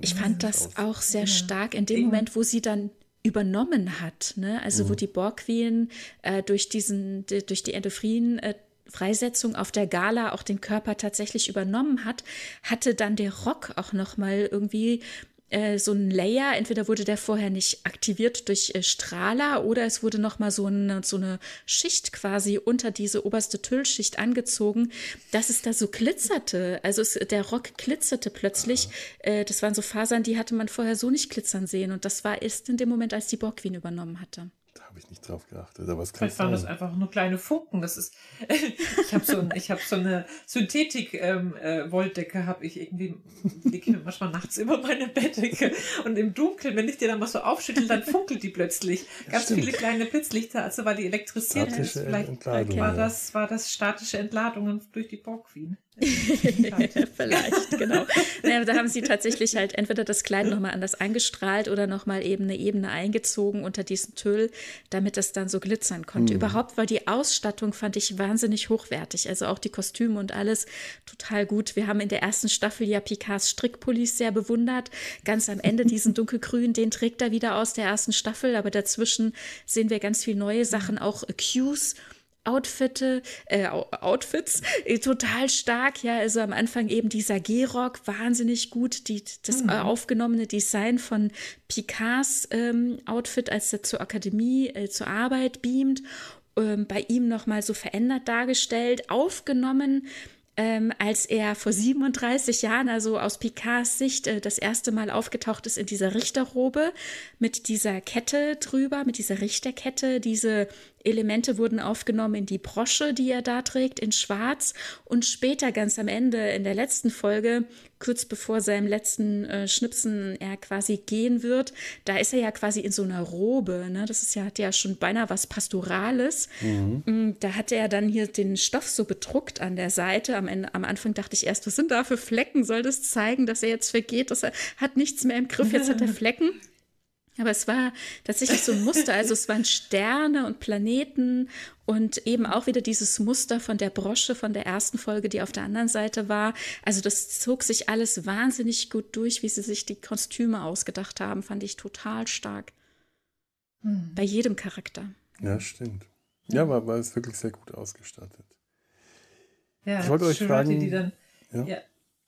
ich fand das aus. auch sehr stark in dem Moment, wo sie dann übernommen hat, ne? also mhm. wo die Borg Queen äh, durch diesen, durch die Endophrinen äh, Freisetzung auf der Gala auch den Körper tatsächlich übernommen hat, hatte dann der Rock auch noch mal irgendwie äh, so ein Layer, entweder wurde der vorher nicht aktiviert durch äh, Strahler oder es wurde nochmal so eine, so eine Schicht quasi unter diese oberste Tüllschicht angezogen, dass es da so glitzerte. Also es, der Rock glitzerte plötzlich. Äh, das waren so Fasern, die hatte man vorher so nicht glitzern sehen. Und das war erst in dem Moment, als die Borg Queen übernommen hatte habe ich nicht drauf geachtet. Aber es kann Vielleicht waren das einfach nur kleine Funken. Das ist, ich habe so, ein, ich hab so eine Synthetik-Wolldecke, ähm, äh, habe ich irgendwie, die mir manchmal nachts über meine Bettdecke. Und im Dunkeln, wenn ich die dann mal so aufschüttel, dann funkelt die plötzlich. Ganz Stimmt. viele kleine Blitzlichter, also weil die elektrisiert ist. Vielleicht war, das, war das statische Entladungen durch die Borgqueen. Vielleicht, genau. Naja, da haben sie tatsächlich halt entweder das Kleid nochmal anders angestrahlt oder nochmal eben eine Ebene eingezogen unter diesen Tüll, damit das dann so glitzern konnte. Mhm. Überhaupt war die Ausstattung, fand ich wahnsinnig hochwertig. Also auch die Kostüme und alles total gut. Wir haben in der ersten Staffel ja Picards Strickpullis sehr bewundert. Ganz am Ende diesen dunkelgrün, den trägt er wieder aus der ersten Staffel, aber dazwischen sehen wir ganz viele neue Sachen, auch Cues Outfitte, äh, Outfits äh, total stark. Ja, also am Anfang eben dieser G-Rock, wahnsinnig gut. Die, das mhm. aufgenommene Design von Picards ähm, Outfit, als er zur Akademie, äh, zur Arbeit beamt. Ähm, bei ihm nochmal so verändert dargestellt, aufgenommen ähm, als er vor 37 Jahren, also aus Picards Sicht, äh, das erste Mal aufgetaucht ist in dieser Richterrobe mit dieser Kette drüber, mit dieser Richterkette. Diese Elemente wurden aufgenommen in die Brosche, die er da trägt, in Schwarz. Und später, ganz am Ende, in der letzten Folge, kurz bevor seinem letzten äh, Schnipsen er quasi gehen wird, da ist er ja quasi in so einer Robe. Ne? Das ist ja, hat ja schon beinahe was Pastorales. Mhm. Mm, da hatte er dann hier den Stoff so bedruckt an der Seite. Am, Ende, am Anfang dachte ich erst, was sind da für Flecken? Soll das zeigen, dass er jetzt vergeht? Dass er hat nichts mehr im Griff, jetzt hat er Flecken. Aber es war tatsächlich so ein Muster. Also es waren Sterne und Planeten und eben auch wieder dieses Muster von der Brosche von der ersten Folge, die auf der anderen Seite war. Also das zog sich alles wahnsinnig gut durch, wie sie sich die Kostüme ausgedacht haben, fand ich total stark. Hm. Bei jedem Charakter. Ja, stimmt. Ja, war, war es wirklich sehr gut ausgestattet. Ja, ich wollte euch fragen. Die dann, ja? ja.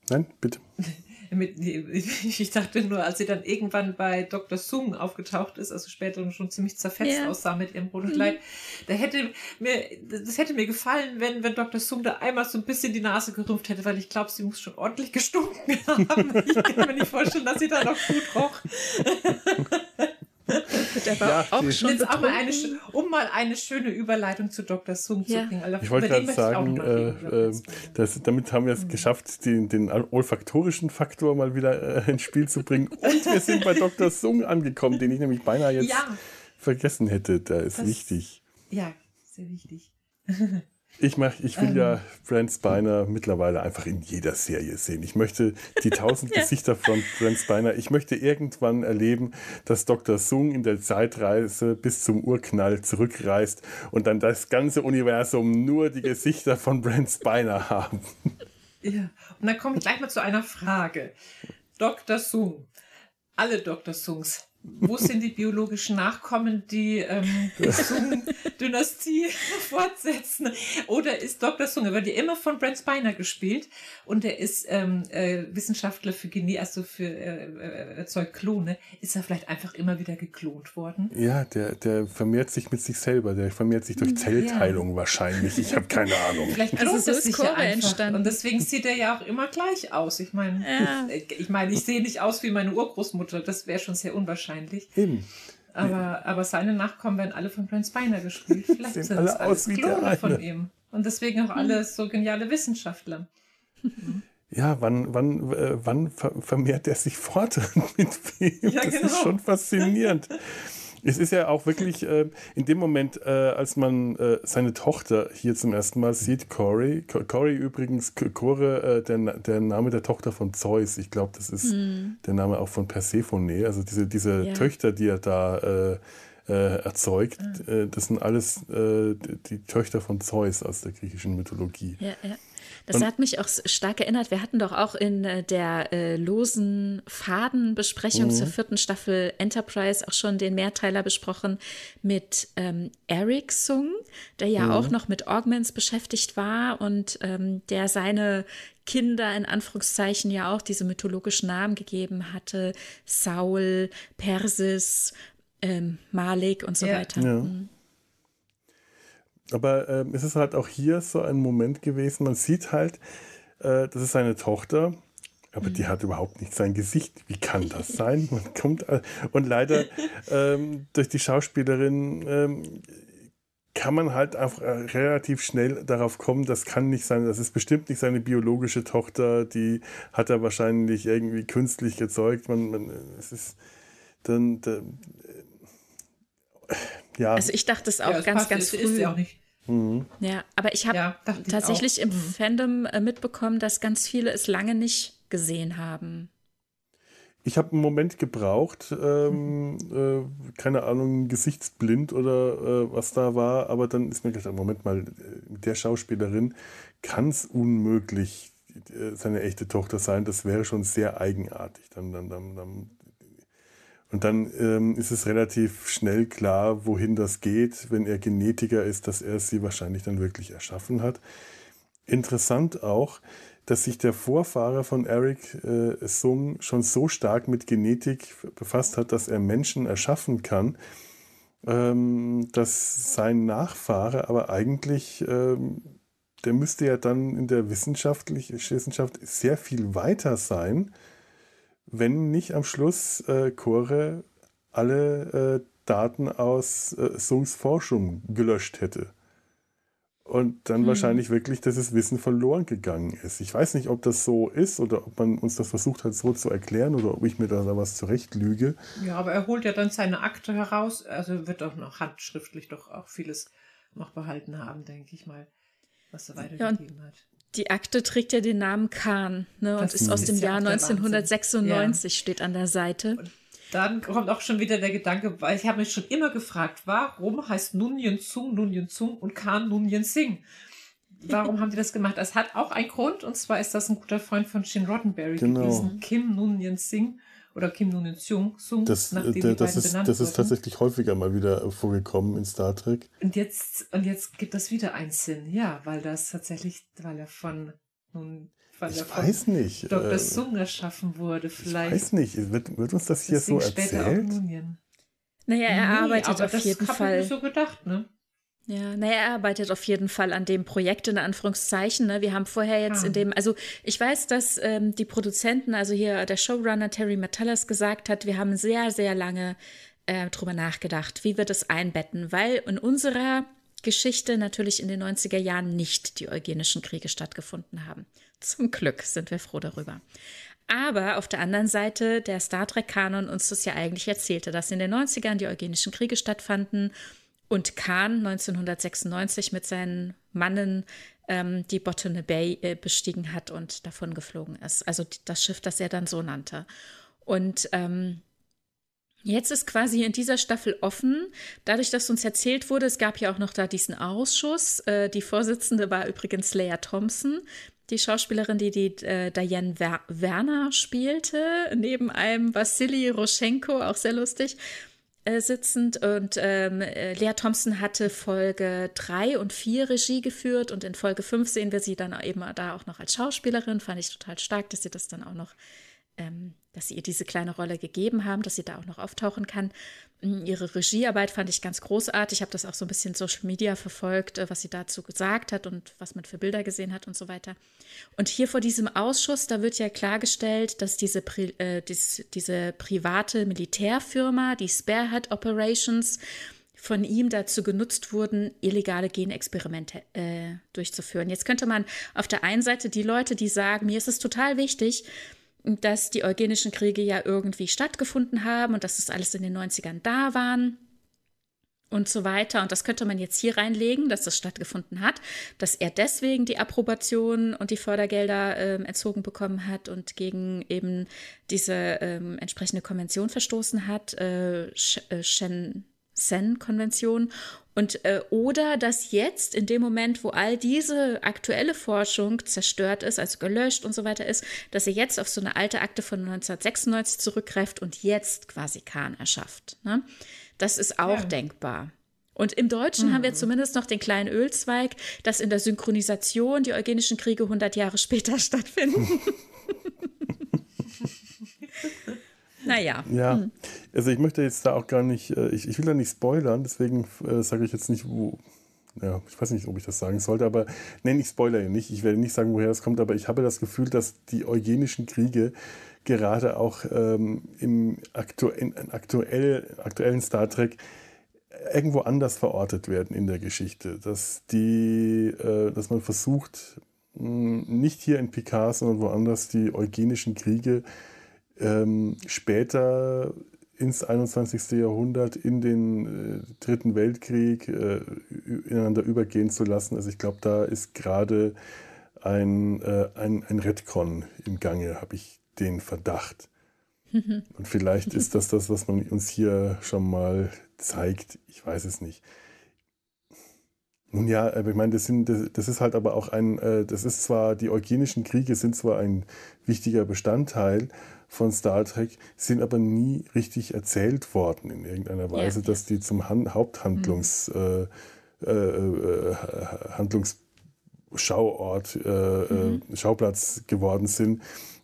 Nein, bitte. ich dachte nur, als sie dann irgendwann bei Dr. Sung aufgetaucht ist, also später schon ziemlich zerfetzt ja. aussah mit ihrem roten Kleid, mhm. da hätte mir, das hätte mir gefallen, wenn, wenn Dr. Sung da einmal so ein bisschen die Nase gerümpft hätte, weil ich glaube, sie muss schon ordentlich gestunken haben. Ich kann mir nicht vorstellen, dass sie da noch gut roch. Der war ja, auch schon Jetzt auch mal eine, um mal eine schöne Überleitung zu Dr. Sung ja. zu bringen. Also ich wollte gerade sagen, äh, äh, das, damit haben wir es mhm. geschafft, den, den olfaktorischen Faktor mal wieder äh, ins Spiel zu bringen. Und wir sind bei Dr. Sung angekommen, den ich nämlich beinahe jetzt ja. vergessen hätte. Der ist das, wichtig. Ja, sehr wichtig. Ich, mach, ich will ähm. ja Brent Spiner mittlerweile einfach in jeder Serie sehen. Ich möchte die tausend ja. Gesichter von Brent Spiner. Ich möchte irgendwann erleben, dass Dr. Sung in der Zeitreise bis zum Urknall zurückreist und dann das ganze Universum nur die Gesichter von Brent Spiner haben. Ja, und dann komme ich gleich mal zu einer Frage. Dr. Sung, alle Dr. Sungs, wo sind die biologischen Nachkommen, die ähm, die Sung-Dynastie fortsetzen? Oder ist Dr. Sung, er wird ja immer von Brent Spiner gespielt und er ist ähm, äh, Wissenschaftler für Genie, also für äh, äh, erzeugt Klone. Ist er vielleicht einfach immer wieder geklont worden? Ja, der, der vermehrt sich mit sich selber, der vermehrt sich durch hm, Zellteilung ja. wahrscheinlich. Ich habe keine Ahnung. Vielleicht klont also so es sich ja einfach. Entstanden. Und deswegen sieht er ja auch immer gleich aus. Ich meine, ja. ich meine, ich sehe nicht aus wie meine Urgroßmutter. Das wäre schon sehr unwahrscheinlich wahrscheinlich. Eben. Aber, aber seine Nachkommen werden alle von Brent Spiner gespielt. Vielleicht sind alle es alles Klone von ihm. Und deswegen auch alle so geniale Wissenschaftler. Ja, wann, wann, äh, wann vermehrt er sich fort mit wem? Ja, das genau. ist schon faszinierend. Es ist ja auch wirklich äh, in dem Moment, äh, als man äh, seine Tochter hier zum ersten Mal sieht, Cory. Cory übrigens, Chore, äh, der, der Name der Tochter von Zeus. Ich glaube, das ist mhm. der Name auch von Persephone. Also diese, diese ja. Töchter, die er da äh, äh, erzeugt, ah. das sind alles die Töchter von Zeus aus der griechischen Mythologie. Ja, ja. Das hat mich auch stark erinnert. Wir hatten doch auch in äh, der äh, losen Fadenbesprechung mhm. zur vierten Staffel Enterprise auch schon den Mehrteiler besprochen mit ähm, Eric Sung, der ja mhm. auch noch mit Augments beschäftigt war und ähm, der seine Kinder in Anführungszeichen ja auch diese mythologischen Namen gegeben hatte. Saul, Persis, ähm, Malik und so ja. weiter. Ja. Mhm. Aber äh, es ist halt auch hier so ein Moment gewesen, man sieht halt, äh, das ist seine Tochter, aber mhm. die hat überhaupt nicht sein Gesicht. Wie kann das sein? Man kommt äh, und leider ähm, durch die Schauspielerin ähm, kann man halt einfach äh, relativ schnell darauf kommen, das kann nicht sein, das ist bestimmt nicht seine biologische Tochter, die hat er wahrscheinlich irgendwie künstlich gezeugt. Man, man es ist dann, dann ja. Also ich dachte es auch ja, ganz, ganz früh. Ist ja auch nicht. Mhm. Ja, aber ich habe ja, tatsächlich ich im mhm. Fandom äh, mitbekommen, dass ganz viele es lange nicht gesehen haben. Ich habe einen Moment gebraucht, ähm, äh, keine Ahnung, gesichtsblind oder äh, was da war, aber dann ist mir gedacht, Moment mal, mit der Schauspielerin kann es unmöglich äh, seine echte Tochter sein. Das wäre schon sehr eigenartig. Dann, dann, dann, dann und dann ähm, ist es relativ schnell klar, wohin das geht, wenn er Genetiker ist, dass er sie wahrscheinlich dann wirklich erschaffen hat. Interessant auch, dass sich der Vorfahrer von Eric äh, Sung schon so stark mit Genetik befasst hat, dass er Menschen erschaffen kann, ähm, dass sein Nachfahre aber eigentlich, ähm, der müsste ja dann in der wissenschaftlichen Wissenschaft sehr viel weiter sein wenn nicht am Schluss äh, Core alle äh, Daten aus äh, Sungs Forschung gelöscht hätte. Und dann hm. wahrscheinlich wirklich, dass das Wissen verloren gegangen ist. Ich weiß nicht, ob das so ist oder ob man uns das versucht hat, so zu erklären oder ob ich mir da was zurechtlüge. Ja, aber er holt ja dann seine Akte heraus. Also wird auch noch handschriftlich doch auch vieles noch behalten haben, denke ich mal, was er weitergegeben ja, hat. Die Akte trägt ja den Namen Kahn ne, und ist aus dem ja Jahr 1996, ja. steht an der Seite. Und dann kommt auch schon wieder der Gedanke, weil ich habe mich schon immer gefragt, warum heißt Nunyen Zung Nunyen Zung und Kahn Nunyen Singh? Warum haben die das gemacht? Es hat auch einen Grund, und zwar ist das ein guter Freund von Shin Roddenberry genau. gewesen, Kim Nunyen Singh oder Kim Noon Sung, Sung, das, nachdem der, das ist, Das ist tatsächlich häufiger mal wieder vorgekommen in Star Trek. Und jetzt, und jetzt gibt das wieder einen Sinn, ja, weil das tatsächlich, weil er von nun weil ich weiß nicht. Dr. Äh, Sung erschaffen wurde, vielleicht. Ich weiß nicht. Wird, wird uns das hier so erzählt? Naja, er nee, arbeitet auf jeden Fall. Das so gedacht, ne? Ja, naja, er arbeitet auf jeden Fall an dem Projekt in Anführungszeichen. Ne? Wir haben vorher jetzt ah. in dem, also ich weiß, dass ähm, die Produzenten, also hier der Showrunner Terry Metallas gesagt hat, wir haben sehr, sehr lange äh, drüber nachgedacht, wie wir das einbetten, weil in unserer Geschichte natürlich in den 90er Jahren nicht die eugenischen Kriege stattgefunden haben. Zum Glück sind wir froh darüber. Aber auf der anderen Seite, der Star Trek-Kanon uns das ja eigentlich erzählte, dass in den 90ern die eugenischen Kriege stattfanden und Khan 1996 mit seinen Mannen ähm, die Botany Bay äh, bestiegen hat und davon geflogen ist. Also das Schiff, das er dann so nannte. Und ähm, Jetzt ist quasi in dieser Staffel offen, dadurch, dass uns erzählt wurde, es gab ja auch noch da diesen Ausschuss. Äh, die Vorsitzende war übrigens Leia Thompson, die Schauspielerin, die die äh, Diane Wer Werner spielte, neben einem Vassili Roschenko, auch sehr lustig, äh, sitzend. Und ähm, äh, Lea Thompson hatte Folge 3 und 4 Regie geführt und in Folge 5 sehen wir sie dann eben da auch noch als Schauspielerin. Fand ich total stark, dass sie das dann auch noch ähm, dass sie ihr diese kleine Rolle gegeben haben, dass sie da auch noch auftauchen kann. Mm, ihre Regiearbeit fand ich ganz großartig. Ich habe das auch so ein bisschen Social Media verfolgt, äh, was sie dazu gesagt hat und was man für Bilder gesehen hat und so weiter. Und hier vor diesem Ausschuss, da wird ja klargestellt, dass diese, äh, dies, diese private Militärfirma, die Sparehead Operations, von ihm dazu genutzt wurden, illegale Genexperimente äh, durchzuführen. Jetzt könnte man auf der einen Seite die Leute, die sagen, mir ist es total wichtig, dass die eugenischen Kriege ja irgendwie stattgefunden haben und dass das alles in den 90ern da waren und so weiter. Und das könnte man jetzt hier reinlegen, dass das stattgefunden hat, dass er deswegen die Approbation und die Fördergelder äh, entzogen bekommen hat und gegen eben diese ähm, entsprechende Konvention verstoßen hat, äh, Shen Sen-Konvention. Und äh, oder dass jetzt, in dem Moment, wo all diese aktuelle Forschung zerstört ist, also gelöscht und so weiter ist, dass er jetzt auf so eine alte Akte von 1996 zurückgreift und jetzt quasi Kahn erschafft. Ne? Das ist auch ja. denkbar. Und im Deutschen mhm. haben wir mhm. zumindest noch den kleinen Ölzweig, dass in der Synchronisation die eugenischen Kriege 100 Jahre später stattfinden. naja. Ja, hm. also ich möchte jetzt da auch gar nicht, äh, ich, ich will da nicht spoilern, deswegen äh, sage ich jetzt nicht, wo, ja, ich weiß nicht, ob ich das sagen sollte, aber nenne ich Spoiler nicht. Ich werde nicht sagen, woher das kommt, aber ich habe das Gefühl, dass die eugenischen Kriege gerade auch ähm, im aktuell, aktuell, aktuellen Star Trek irgendwo anders verortet werden in der Geschichte. Dass, die, äh, dass man versucht, mh, nicht hier in Picard, sondern woanders die eugenischen Kriege ähm, später ins 21. Jahrhundert in den äh, Dritten Weltkrieg äh, ineinander übergehen zu lassen. Also ich glaube, da ist gerade ein, äh, ein, ein Redcon im Gange, habe ich den Verdacht. Und vielleicht ist das das, was man uns hier schon mal zeigt. Ich weiß es nicht. Nun ja, ich meine, das, sind, das ist halt aber auch ein, äh, das ist zwar, die eugenischen Kriege sind zwar ein wichtiger Bestandteil von Star Trek, sind aber nie richtig erzählt worden in irgendeiner Weise, ja. dass die zum Han Haupthandlungs, mhm. äh, äh, Handlungsschauort, äh, äh, mhm. Schauplatz geworden sind.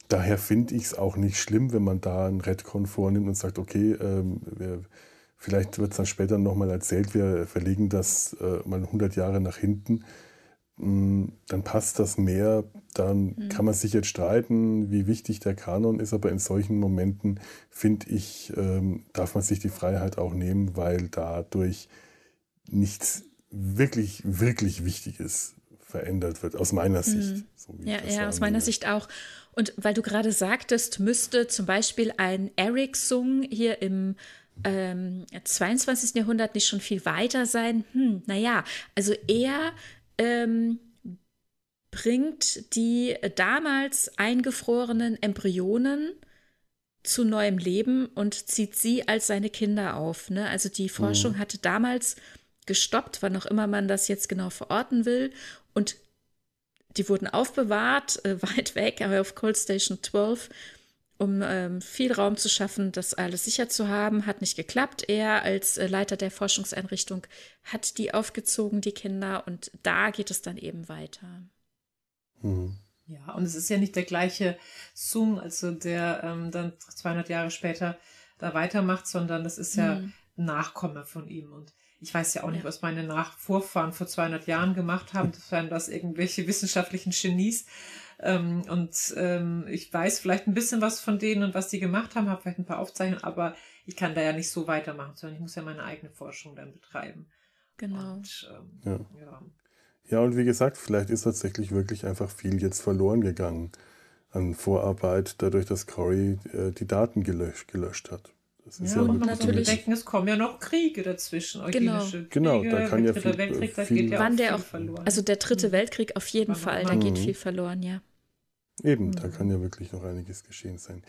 Daher finde ich es auch nicht schlimm, wenn man da einen Redcon vornimmt und sagt, okay, ähm, wir, vielleicht wird es dann später nochmal erzählt, wir verlegen das äh, mal 100 Jahre nach hinten dann passt das mehr. Dann mhm. kann man sich jetzt streiten, wie wichtig der Kanon ist, aber in solchen Momenten, finde ich, ähm, darf man sich die Freiheit auch nehmen, weil dadurch nichts wirklich, wirklich Wichtiges verändert wird, aus meiner mhm. Sicht. So ja, ja aus meiner Sicht auch. Und weil du gerade sagtest, müsste zum Beispiel ein Eric Sung hier im ähm, 22. Jahrhundert nicht schon viel weiter sein? Hm, naja, also er ähm, bringt die damals eingefrorenen Embryonen zu neuem Leben und zieht sie als seine Kinder auf. Ne? Also die Forschung mhm. hatte damals gestoppt, wann auch immer man das jetzt genau verorten will. Und die wurden aufbewahrt, äh, weit weg, aber auf Cold Station 12 um ähm, viel Raum zu schaffen, das alles sicher zu haben. Hat nicht geklappt. Er als äh, Leiter der Forschungseinrichtung hat die aufgezogen, die Kinder, und da geht es dann eben weiter. Mhm. Ja, und es ist ja nicht der gleiche Zoom, also der ähm, dann 200 Jahre später da weitermacht, sondern das ist ja mhm. Nachkomme von ihm. Und ich weiß ja auch nicht, was meine Nachvorfahren vor 200 Jahren gemacht haben, sofern das irgendwelche wissenschaftlichen Genies. Ähm, und ähm, ich weiß vielleicht ein bisschen was von denen und was die gemacht haben, habe vielleicht ein paar Aufzeichnungen, aber ich kann da ja nicht so weitermachen, sondern ich muss ja meine eigene Forschung dann betreiben. Genau. Und, ähm, ja. ja. Ja, und wie gesagt, vielleicht ist tatsächlich wirklich einfach viel jetzt verloren gegangen an Vorarbeit, dadurch, dass Cory äh, die Daten gelöscht, gelöscht hat. Das ist ja, ja und man natürlich denken, es kommen ja noch Kriege dazwischen. Genau, Kriege, genau da kann ja viel, Weltkrieg, viel, geht ja auch der auch, verloren. Also der dritte mhm. Weltkrieg auf jeden Fall, da geht mhm. viel verloren, ja. Eben, da mhm. kann ja wirklich noch einiges geschehen sein.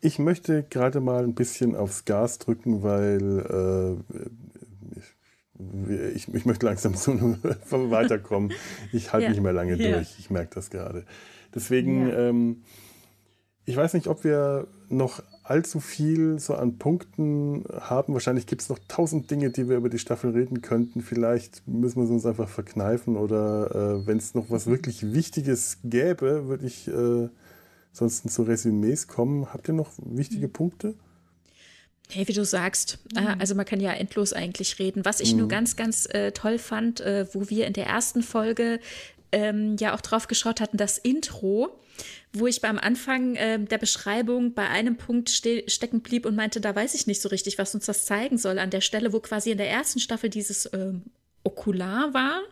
Ich möchte gerade mal ein bisschen aufs Gas drücken, weil, äh, ich, ich möchte langsam zu weiterkommen. Ich halte ja. nicht mehr lange ja. durch. Ich merke das gerade. Deswegen, ja. ähm, ich weiß nicht, ob wir noch allzu viel so an Punkten haben. Wahrscheinlich gibt es noch tausend Dinge, die wir über die Staffel reden könnten. Vielleicht müssen wir es uns einfach verkneifen oder äh, wenn es noch was wirklich Wichtiges gäbe, würde ich äh, sonst zu Resümees kommen. Habt ihr noch wichtige mhm. Punkte? Hey, wie du sagst, äh, mhm. also man kann ja endlos eigentlich reden. Was ich mhm. nur ganz, ganz äh, toll fand, äh, wo wir in der ersten Folge ähm, ja auch drauf geschaut hatten, das Intro, wo ich beim Anfang äh, der Beschreibung bei einem Punkt ste stecken blieb und meinte, da weiß ich nicht so richtig, was uns das zeigen soll. An der Stelle, wo quasi in der ersten Staffel dieses ähm, Okular war,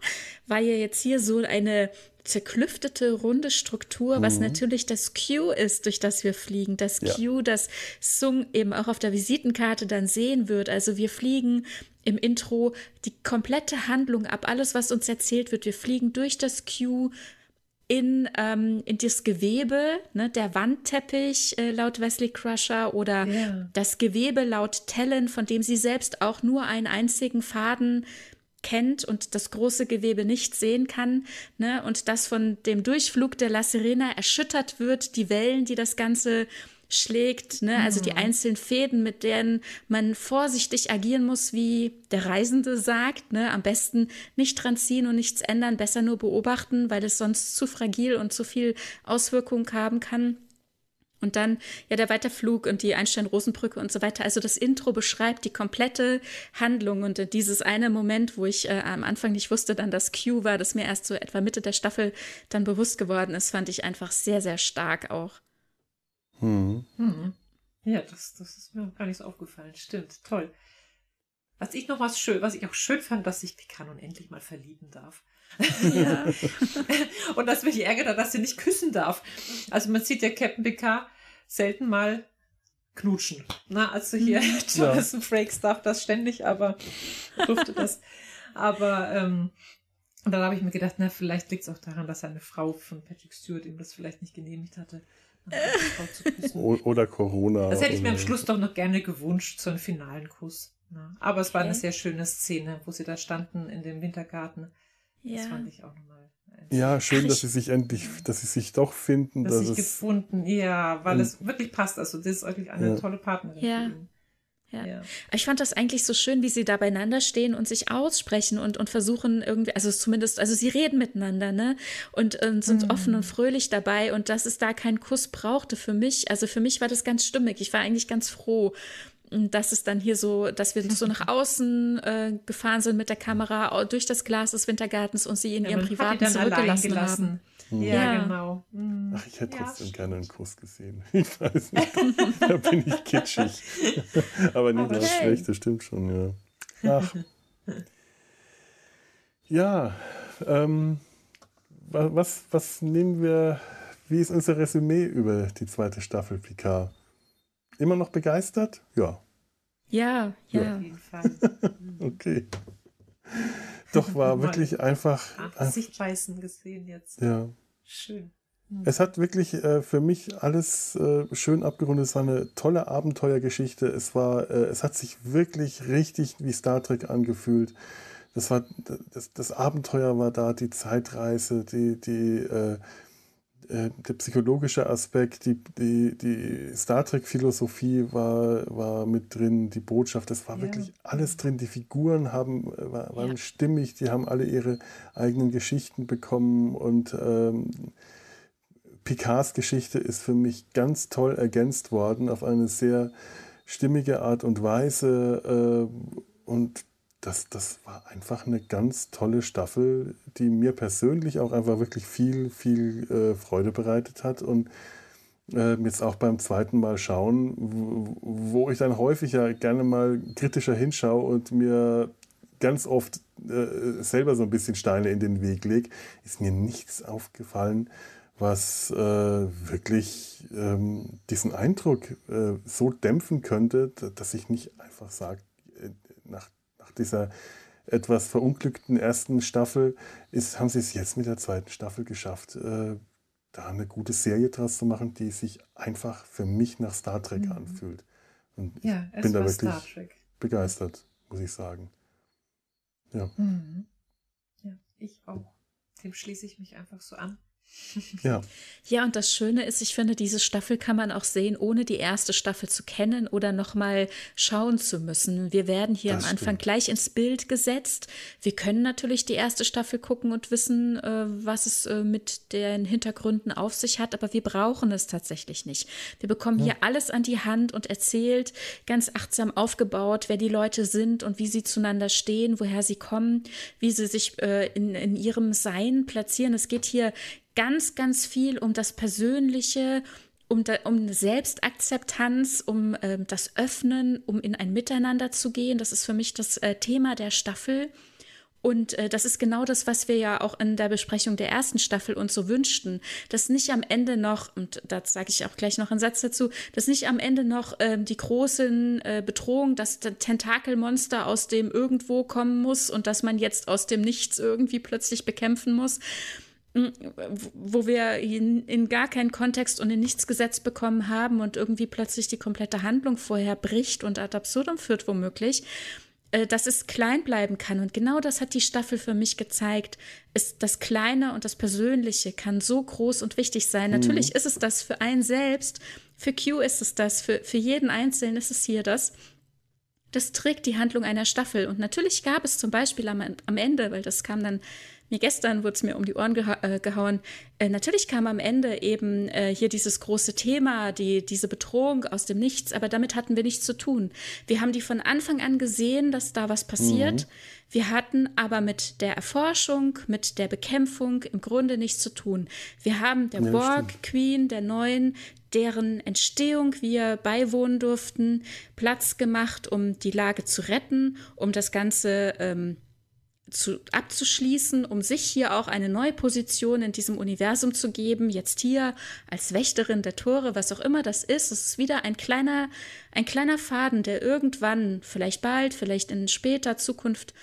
war ja jetzt hier so eine zerklüftete, runde Struktur, mhm. was natürlich das Q ist, durch das wir fliegen. Das ja. Q, das Sung eben auch auf der Visitenkarte dann sehen wird. Also wir fliegen im Intro die komplette Handlung ab, alles, was uns erzählt wird. Wir fliegen durch das Q in, ähm, in das Gewebe, ne, der Wandteppich äh, laut Wesley Crusher oder yeah. das Gewebe laut Tellen, von dem sie selbst auch nur einen einzigen Faden kennt und das große Gewebe nicht sehen kann, ne, und das von dem Durchflug der La Serena erschüttert wird, die Wellen, die das Ganze schlägt, ne? also die mhm. einzelnen Fäden, mit denen man vorsichtig agieren muss, wie der Reisende sagt, ne? am besten nicht dran ziehen und nichts ändern, besser nur beobachten, weil es sonst zu fragil und zu viel Auswirkung haben kann. Und dann ja der Weiterflug und die Einstein-Rosenbrücke und so weiter. Also das Intro beschreibt die komplette Handlung und dieses eine Moment, wo ich äh, am Anfang nicht wusste, dann das Q war, das mir erst so etwa Mitte der Staffel dann bewusst geworden ist, fand ich einfach sehr, sehr stark auch. Hm. Hm. Ja, das, das ist mir gar nicht so aufgefallen. Stimmt, toll. Was ich noch was schön, was ich auch schön fand, dass sich Picard nun endlich mal verlieben darf. Ja. und dass mich ärgert, dass sie nicht küssen darf. Also man sieht ja Captain Picard selten mal knutschen. Na, also hier mhm. Jonathan ja. Frakes darf das ständig, aber durfte das. Aber ähm, und dann habe ich mir gedacht, na, vielleicht liegt es auch daran, dass eine Frau von Patrick Stewart ihm das vielleicht nicht genehmigt hatte. Oder Corona. Das hätte ich mir am Schluss doch noch gerne gewünscht, zu einem finalen Kuss. Ja. Aber es war okay. eine sehr schöne Szene, wo sie da standen in dem Wintergarten. Ja. Das fand ich auch nochmal. Ja, schön, Ach, dass sie sich endlich, dass sie sich doch finden. Dass, dass sich gefunden, ja, weil es wirklich passt. Also, das ist wirklich eine ja. tolle Partnerin. Ja. Ja. ja. Ich fand das eigentlich so schön, wie sie da beieinander stehen und sich aussprechen und, und versuchen irgendwie, also zumindest, also sie reden miteinander, ne? Und, und sind mhm. offen und fröhlich dabei und dass es da keinen Kuss brauchte für mich. Also für mich war das ganz stimmig. Ich war eigentlich ganz froh. Dass es dann hier so, dass wir so nach außen äh, gefahren sind mit der Kamera durch das Glas des Wintergartens und sie in ja, ihrem privaten zurückgelassen haben. Ja, ja, genau. Mhm. Ach, ich hätte ja, trotzdem gerne einen Kuss gesehen. Ich weiß nicht. da bin ich kitschig. Aber das ist schlecht, das stimmt schon, ja. Ach. Ja, ähm, was, was nehmen wir, wie ist unser Resümee über die zweite Staffel Picard? Immer noch begeistert? Ja. Ja, ja. ja. Auf jeden Fall. okay. Doch war wirklich einfach. Sichtweisen gesehen jetzt. Ja. Schön. Hm. Es hat wirklich äh, für mich alles äh, schön abgerundet. Es war eine tolle Abenteuergeschichte. Es war, äh, es hat sich wirklich richtig wie Star Trek angefühlt. Das war, das, das Abenteuer war da, die Zeitreise, die, die, äh, der psychologische Aspekt, die, die, die Star Trek-Philosophie war, war mit drin, die Botschaft, das war ja. wirklich alles drin. Die Figuren haben, äh, waren ja. stimmig, die haben alle ihre eigenen Geschichten bekommen und ähm, Picards Geschichte ist für mich ganz toll ergänzt worden auf eine sehr stimmige Art und Weise äh, und das, das war einfach eine ganz tolle Staffel, die mir persönlich auch einfach wirklich viel, viel äh, Freude bereitet hat. Und äh, jetzt auch beim zweiten Mal schauen, wo, ich dann häufig ja gerne mal kritischer hinschaue und mir ganz oft äh, selber so ein bisschen Steine in den Weg lege, ist mir nichts aufgefallen, was äh, wirklich ähm, diesen Eindruck äh, so dämpfen könnte, dass ich nicht einfach sage, äh, nach dieser etwas verunglückten ersten Staffel ist, haben sie es jetzt mit der zweiten Staffel geschafft, äh, da eine gute Serie draus zu machen, die sich einfach für mich nach Star Trek mhm. anfühlt. Und ja, ich bin da wirklich begeistert, muss ich sagen. Ja. Mhm. Ja, ich auch. Dem schließe ich mich einfach so an. Ja. Ja, und das Schöne ist, ich finde, diese Staffel kann man auch sehen, ohne die erste Staffel zu kennen oder nochmal schauen zu müssen. Wir werden hier das am Anfang stimmt. gleich ins Bild gesetzt. Wir können natürlich die erste Staffel gucken und wissen, äh, was es äh, mit den Hintergründen auf sich hat, aber wir brauchen es tatsächlich nicht. Wir bekommen ja. hier alles an die Hand und erzählt, ganz achtsam aufgebaut, wer die Leute sind und wie sie zueinander stehen, woher sie kommen, wie sie sich äh, in, in ihrem Sein platzieren. Es geht hier ganz, ganz viel um das Persönliche, um, da, um Selbstakzeptanz, um äh, das Öffnen, um in ein Miteinander zu gehen. Das ist für mich das äh, Thema der Staffel. Und äh, das ist genau das, was wir ja auch in der Besprechung der ersten Staffel uns so wünschten, dass nicht am Ende noch, und da sage ich auch gleich noch einen Satz dazu, dass nicht am Ende noch ähm, die großen äh, Bedrohungen, dass das Tentakelmonster aus dem irgendwo kommen muss und dass man jetzt aus dem Nichts irgendwie plötzlich bekämpfen muss, wo wir in, in, gar keinen Kontext und in nichts gesetzt bekommen haben und irgendwie plötzlich die komplette Handlung vorher bricht und ad absurdum führt womöglich, äh, dass es klein bleiben kann. Und genau das hat die Staffel für mich gezeigt. Ist das Kleine und das Persönliche kann so groß und wichtig sein. Mhm. Natürlich ist es das für einen selbst, für Q ist es das, für, für jeden Einzelnen ist es hier das. Das trägt die Handlung einer Staffel. Und natürlich gab es zum Beispiel am, am Ende, weil das kam dann mir gestern wurde es mir um die Ohren geha äh, gehauen. Äh, natürlich kam am Ende eben äh, hier dieses große Thema, die, diese Bedrohung aus dem Nichts, aber damit hatten wir nichts zu tun. Wir haben die von Anfang an gesehen, dass da was passiert. Mhm. Wir hatten aber mit der Erforschung, mit der Bekämpfung im Grunde nichts zu tun. Wir haben der ja, Borg. Queen, der Neuen, deren Entstehung wir beiwohnen durften, Platz gemacht, um die Lage zu retten, um das Ganze ähm, zu, abzuschließen, um sich hier auch eine neue Position in diesem Universum zu geben. Jetzt hier als Wächterin der Tore, was auch immer das ist. Es ist wieder ein kleiner, ein kleiner Faden, der irgendwann, vielleicht bald, vielleicht in später Zukunft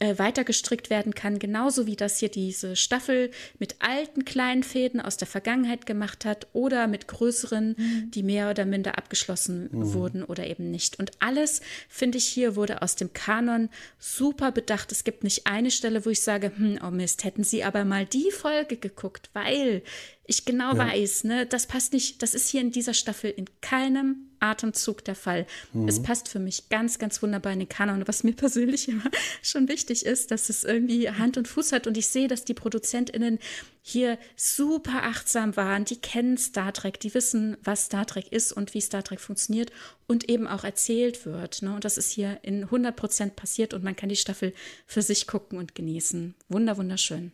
äh, weiter gestrickt werden kann, genauso wie das hier diese Staffel mit alten kleinen Fäden aus der Vergangenheit gemacht hat oder mit größeren, mhm. die mehr oder minder abgeschlossen mhm. wurden oder eben nicht. Und alles, finde ich, hier wurde aus dem Kanon super bedacht. Es gibt nicht eine Stelle, wo ich sage, hm, oh Mist, hätten Sie aber mal die Folge geguckt, weil ich genau ja. weiß, ne, das passt nicht, das ist hier in dieser Staffel in keinem Atemzug der Fall. Mhm. Es passt für mich ganz, ganz wunderbar in den Kanon. Was mir persönlich immer schon wichtig ist, dass es irgendwie Hand und Fuß hat. Und ich sehe, dass die ProduzentInnen hier super achtsam waren. Die kennen Star Trek, die wissen, was Star Trek ist und wie Star Trek funktioniert und eben auch erzählt wird. Ne? Und das ist hier in 100 Prozent passiert und man kann die Staffel für sich gucken und genießen. Wunder, wunderschön.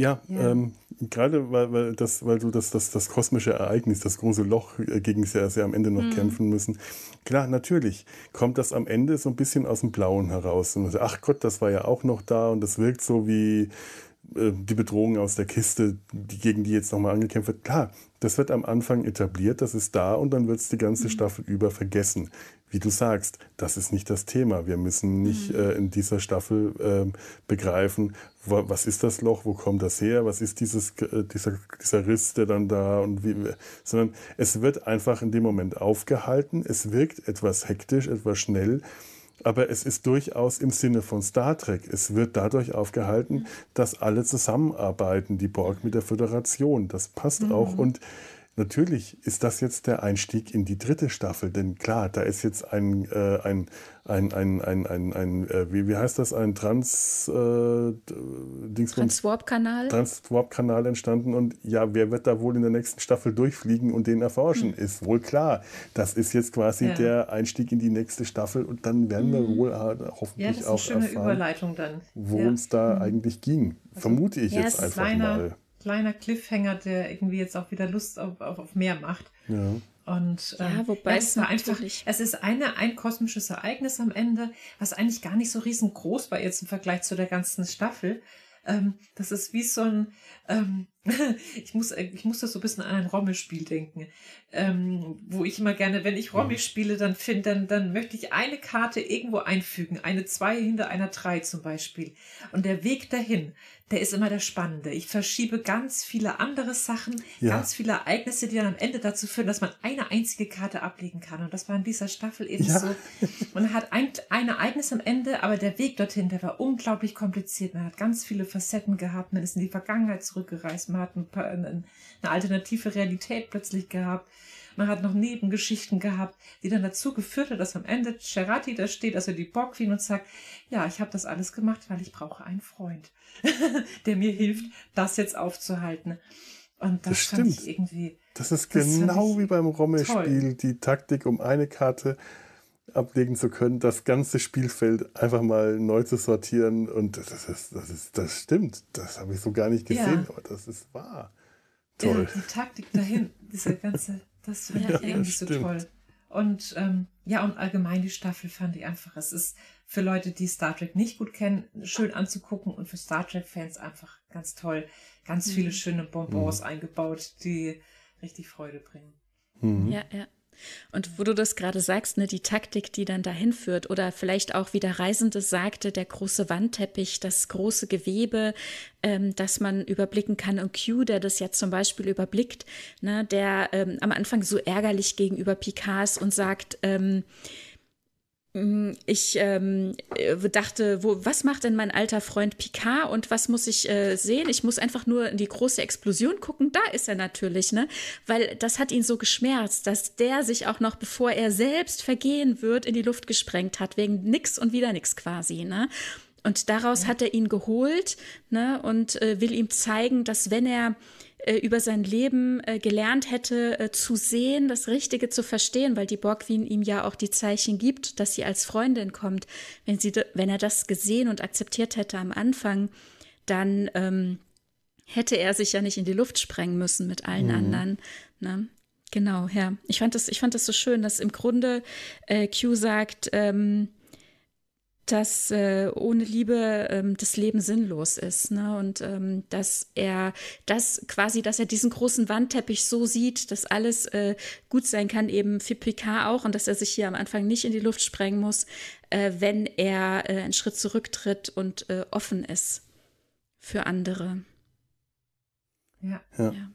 Ja, ja. Ähm, gerade weil, weil, das, weil du das, das, das kosmische Ereignis, das große Loch, äh, gegen das sie am Ende noch mhm. kämpfen müssen. Klar, natürlich kommt das am Ende so ein bisschen aus dem Blauen heraus. Und ach Gott, das war ja auch noch da und das wirkt so wie äh, die Bedrohung aus der Kiste, die, gegen die jetzt nochmal angekämpft wird. Klar, das wird am Anfang etabliert, das ist da und dann wird es die ganze mhm. Staffel über vergessen wie du sagst, das ist nicht das Thema. Wir müssen nicht mhm. äh, in dieser Staffel äh, begreifen, was ist das Loch, wo kommt das her, was ist dieses, äh, dieser, dieser Riss, der dann da und wie, sondern es wird einfach in dem Moment aufgehalten. Es wirkt etwas hektisch, etwas schnell. Aber es ist durchaus im Sinne von Star Trek. Es wird dadurch aufgehalten, mhm. dass alle zusammenarbeiten, die Borg mit der Föderation. Das passt mhm. auch. Und Natürlich ist das jetzt der Einstieg in die dritte Staffel, denn klar, da ist jetzt ein, äh, ein, ein, ein, ein, ein, ein äh, wie, wie heißt das, ein Trans, äh, Transwarp-Kanal. Transwarp-Kanal entstanden und ja, wer wird da wohl in der nächsten Staffel durchfliegen und den erforschen? Hm. Ist wohl klar. Das ist jetzt quasi ja. der Einstieg in die nächste Staffel und dann werden wir hm. wohl äh, hoffentlich ja, auch erfahren, worum es da hm. eigentlich ging. Also, Vermute ich jetzt einfach mal kleiner Cliffhanger, der irgendwie jetzt auch wieder Lust auf, auf, auf mehr macht. Ja. Und ähm, ja, wobei ja, es war einfach, es ist eine, ein kosmisches Ereignis am Ende, was eigentlich gar nicht so riesengroß war jetzt im Vergleich zu der ganzen Staffel. Ähm, das ist wie so ein, ähm, ich muss, ich muss das so ein bisschen an ein Rommelspiel denken, ähm, wo ich immer gerne, wenn ich Rommel spiele, dann finde, dann, dann möchte ich eine Karte irgendwo einfügen, eine zwei hinter einer drei zum Beispiel. Und der Weg dahin, der ist immer der spannende. Ich verschiebe ganz viele andere Sachen, ja. ganz viele Ereignisse, die dann am Ende dazu führen, dass man eine einzige Karte ablegen kann. Und das war in dieser Staffel eben ja. so. Man hat ein, ein Ereignis am Ende, aber der Weg dorthin, der war unglaublich kompliziert. Man hat ganz viele Facetten gehabt, man ist in die Vergangenheit zurückgereist, man hat ein paar, eine alternative Realität plötzlich gehabt. Man hat noch Nebengeschichten gehabt, die dann dazu geführt hat, dass am Ende Cerati da steht, also die Borg Queen und sagt, ja, ich habe das alles gemacht, weil ich brauche einen Freund, der mir hilft, das jetzt aufzuhalten. Und das, das stimmt. ich irgendwie. Das ist das genau wie beim Rommelspiel, die Taktik, um eine Karte ablegen zu können, das ganze Spielfeld einfach mal neu zu sortieren. Und das ist, das ist, das stimmt. Das habe ich so gar nicht gesehen, ja. aber das ist wahr. Toll. Ja, die Taktik dahin, diese ganze das finde ich ja, irgendwie so toll. Und ähm, ja, und allgemein die Staffel fand ich einfach, es ist für Leute, die Star Trek nicht gut kennen, schön anzugucken und für Star Trek-Fans einfach ganz toll. Ganz mhm. viele schöne Bonbons mhm. eingebaut, die richtig Freude bringen. Mhm. Ja, ja. Und wo du das gerade sagst, ne, die Taktik, die dann dahin führt, oder vielleicht auch, wie der Reisende sagte, der große Wandteppich, das große Gewebe, ähm, das man überblicken kann. Und Q, der das ja zum Beispiel überblickt, ne, der ähm, am Anfang so ärgerlich gegenüber Picards und sagt, ähm, ich ähm, äh, dachte, wo, was macht denn mein alter Freund Picard und was muss ich äh, sehen? Ich muss einfach nur in die große Explosion gucken. Da ist er natürlich, ne? Weil das hat ihn so geschmerzt, dass der sich auch noch, bevor er selbst vergehen wird, in die Luft gesprengt hat, wegen nix und wieder nix quasi, ne? Und daraus ja. hat er ihn geholt, ne? Und äh, will ihm zeigen, dass wenn er äh, über sein Leben äh, gelernt hätte, äh, zu sehen, das Richtige zu verstehen, weil die Borgwin ihm ja auch die Zeichen gibt, dass sie als Freundin kommt. Wenn, sie, wenn er das gesehen und akzeptiert hätte am Anfang, dann ähm, hätte er sich ja nicht in die Luft sprengen müssen mit allen mhm. anderen. Ne? Genau, ja. Ich fand das, ich fand das so schön, dass im Grunde äh, Q sagt, ähm, dass äh, ohne Liebe ähm, das Leben sinnlos ist. Ne? Und ähm, dass er das quasi, dass er diesen großen Wandteppich so sieht, dass alles äh, gut sein kann, eben für Picard auch, und dass er sich hier am Anfang nicht in die Luft sprengen muss, äh, wenn er äh, einen Schritt zurücktritt und äh, offen ist für andere. Ja. ja. ja.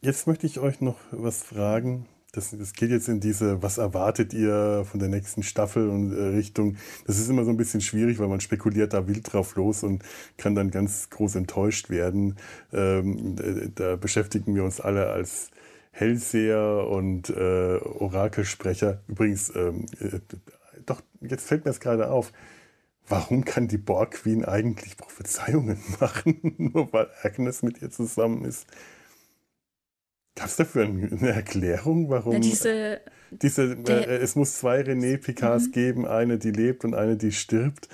Jetzt möchte ich euch noch was fragen das, das geht jetzt in diese, was erwartet ihr von der nächsten Staffel und äh, Richtung. Das ist immer so ein bisschen schwierig, weil man spekuliert da wild drauf los und kann dann ganz groß enttäuscht werden. Ähm, da beschäftigen wir uns alle als Hellseher und äh, Orakelsprecher. Übrigens, ähm, äh, doch, jetzt fällt mir das gerade auf. Warum kann die Borg Queen eigentlich Prophezeiungen machen, nur weil Agnes mit ihr zusammen ist? Gab es dafür eine Erklärung, warum? Na, diese, diese der, äh, es muss zwei René Picards mhm. geben, eine, die lebt und eine, die stirbt.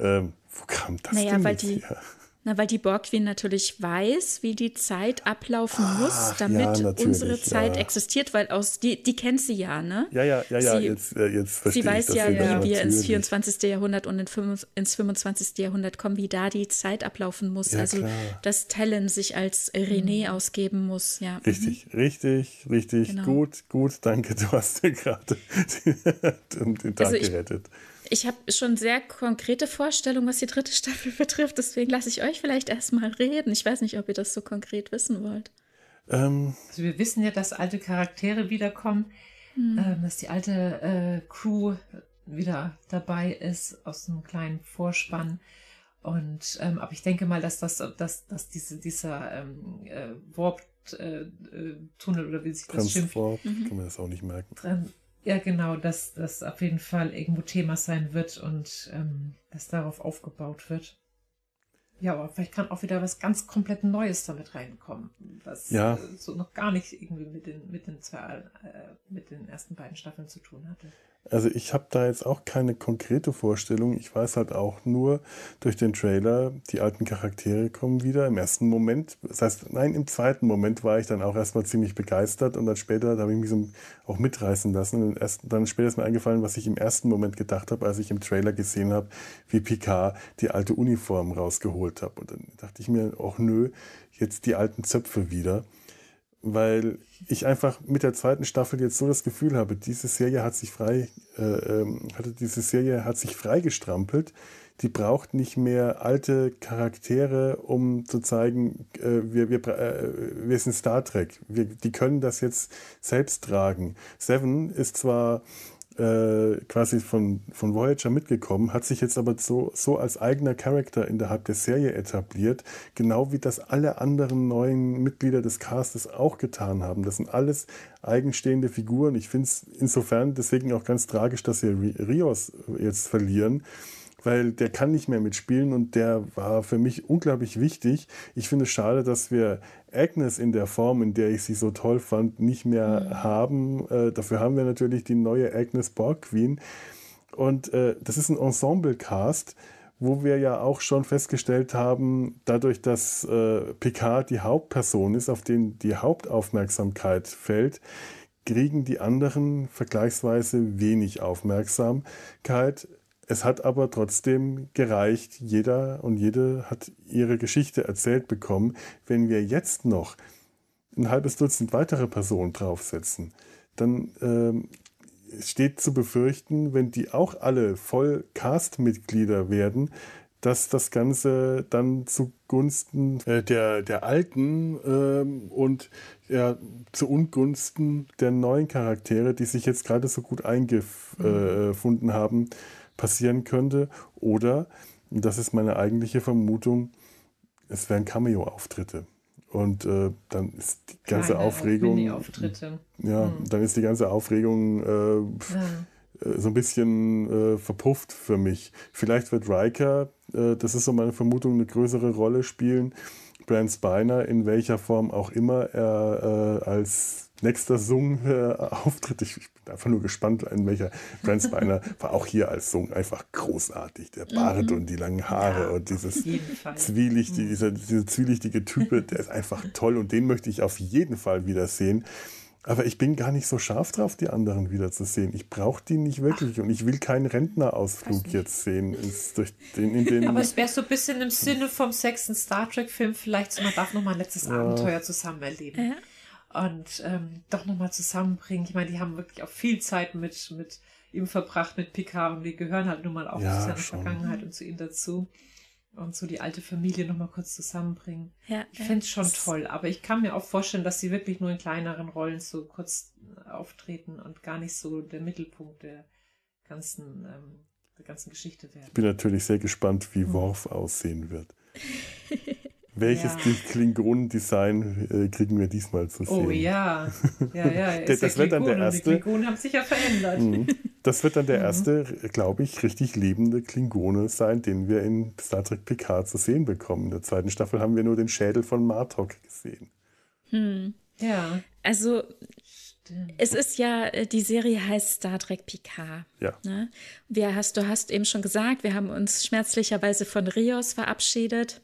Ähm, wo kam das naja, denn weil die, her? Na, weil die Borgwin natürlich weiß, wie die Zeit ablaufen Ach, muss, damit ja, unsere Zeit ja. existiert, weil aus die, die kennt sie ja, ne? Ja, ja, ja, ja, sie, jetzt, äh, jetzt verstehe Sie weiß ja, wie wir ins 24. Jahrhundert und ins 25. Jahrhundert kommen, wie da die Zeit ablaufen muss. Ja, also, klar. dass Tellen sich als René mhm. ausgeben muss, ja. Richtig, mhm. richtig, richtig, genau. gut, gut, danke, du hast dir gerade den, den Tag also ich, gerettet ich habe schon sehr konkrete Vorstellungen, was die dritte Staffel betrifft. Deswegen lasse ich euch vielleicht erstmal reden. Ich weiß nicht, ob ihr das so konkret wissen wollt. Ähm. Also wir wissen ja, dass alte Charaktere wiederkommen, hm. äh, dass die alte äh, Crew wieder dabei ist aus einem kleinen Vorspann. Und ähm, aber ich denke mal, dass das, dass, dass diese, dieser ähm, äh, Warp-Tunnel äh, oder wie sich das schimpft. Mhm. Kann man das auch nicht merken. Ja, genau, dass das auf jeden Fall irgendwo Thema sein wird und ähm, dass darauf aufgebaut wird. Ja, aber vielleicht kann auch wieder was ganz komplett Neues damit reinkommen, was ja. äh, so noch gar nicht irgendwie mit den, mit den zwei, äh, mit den ersten beiden Staffeln zu tun hatte. Also ich habe da jetzt auch keine konkrete Vorstellung. Ich weiß halt auch nur durch den Trailer, die alten Charaktere kommen wieder. Im ersten Moment, das heißt, nein, im zweiten Moment war ich dann auch erstmal ziemlich begeistert und dann später, da habe ich mich so auch mitreißen lassen. Und erst, dann später ist mir eingefallen, was ich im ersten Moment gedacht habe, als ich im Trailer gesehen habe, wie Picard die alte Uniform rausgeholt hat. Und dann dachte ich mir, auch nö, jetzt die alten Zöpfe wieder weil ich einfach mit der zweiten Staffel jetzt so das Gefühl habe, diese Serie hat sich frei, äh, ähm, hatte diese Serie hat sich freigestrampelt. Die braucht nicht mehr alte Charaktere, um zu zeigen, äh, wir, wir, äh, wir sind Star Trek. Wir, die können das jetzt selbst tragen. Seven ist zwar äh, quasi von, von Voyager mitgekommen, hat sich jetzt aber so, so als eigener Charakter innerhalb der Serie etabliert, genau wie das alle anderen neuen Mitglieder des Castes auch getan haben. Das sind alles eigenstehende Figuren. Ich finde es insofern deswegen auch ganz tragisch, dass sie Rios jetzt verlieren weil der kann nicht mehr mitspielen und der war für mich unglaublich wichtig. Ich finde es schade, dass wir Agnes in der Form, in der ich sie so toll fand, nicht mehr mhm. haben. Äh, dafür haben wir natürlich die neue Agnes Borg Queen. Und äh, das ist ein Ensemble-Cast, wo wir ja auch schon festgestellt haben, dadurch, dass äh, Picard die Hauptperson ist, auf den die Hauptaufmerksamkeit fällt, kriegen die anderen vergleichsweise wenig Aufmerksamkeit. Es hat aber trotzdem gereicht. Jeder und jede hat ihre Geschichte erzählt bekommen. Wenn wir jetzt noch ein halbes Dutzend weitere Personen draufsetzen, dann ähm, steht zu befürchten, wenn die auch alle voll Cast-Mitglieder werden, dass das Ganze dann zugunsten äh, der, der alten ähm, und ja, zu Ungunsten der neuen Charaktere, die sich jetzt gerade so gut eingefunden haben, passieren könnte. Oder, das ist meine eigentliche Vermutung, es wären Cameo-Auftritte. Und äh, dann ist die ganze Kleine Aufregung. Ja, hm. dann ist die ganze Aufregung äh, ja. so ein bisschen äh, verpufft für mich. Vielleicht wird Riker, äh, das ist so meine Vermutung, eine größere Rolle spielen. Brand Spiner, in welcher Form auch immer er äh, als nächster Sung äh, auftritt. Ich, ich, bin einfach nur gespannt, in welcher Brent Spiner war auch hier als Sung einfach großartig. Der Bart mhm. und die langen Haare ja, und dieses zwielichtige, mhm. dieser, dieser zwielichtige Typ, der ist einfach toll und den möchte ich auf jeden Fall wiedersehen. Aber ich bin gar nicht so scharf drauf, die anderen wiederzusehen. Ich brauche die nicht wirklich Ach. und ich will keinen Rentnerausflug jetzt sehen. Den, in den Aber es wäre so ein bisschen im Sinne vom sechsten Star Trek-Film, vielleicht so, man darf noch mal ein letztes ja. Abenteuer zusammen erleben. Ja und ähm, doch nochmal zusammenbringen. Ich meine, die haben wirklich auch viel Zeit mit, mit ihm verbracht, mit Picard und wir gehören halt nun mal auch ja, zu seiner schon. Vergangenheit und zu ihm dazu. Und so die alte Familie nochmal kurz zusammenbringen. Ja, ich finde es schon toll, aber ich kann mir auch vorstellen, dass sie wirklich nur in kleineren Rollen so kurz auftreten und gar nicht so der Mittelpunkt der ganzen, ähm, der ganzen Geschichte werden. Ich bin natürlich sehr gespannt, wie hm. Worf aussehen wird. Welches ja. Klingonen-Design äh, kriegen wir diesmal zu oh sehen? Oh ja, ja, ja. das, das wird dann der erste. Die Klingonen haben sich ja verändert. Mhm. Das wird dann der mhm. erste, glaube ich, richtig lebende Klingone sein, den wir in Star Trek Picard zu sehen bekommen. In der zweiten Staffel haben wir nur den Schädel von Martok gesehen. Hm. Ja. Also Stimmt. Es ist ja, äh, die Serie heißt Star Trek Picard. Ja. Ne? Wir hast, du hast eben schon gesagt, wir haben uns schmerzlicherweise von Rios verabschiedet.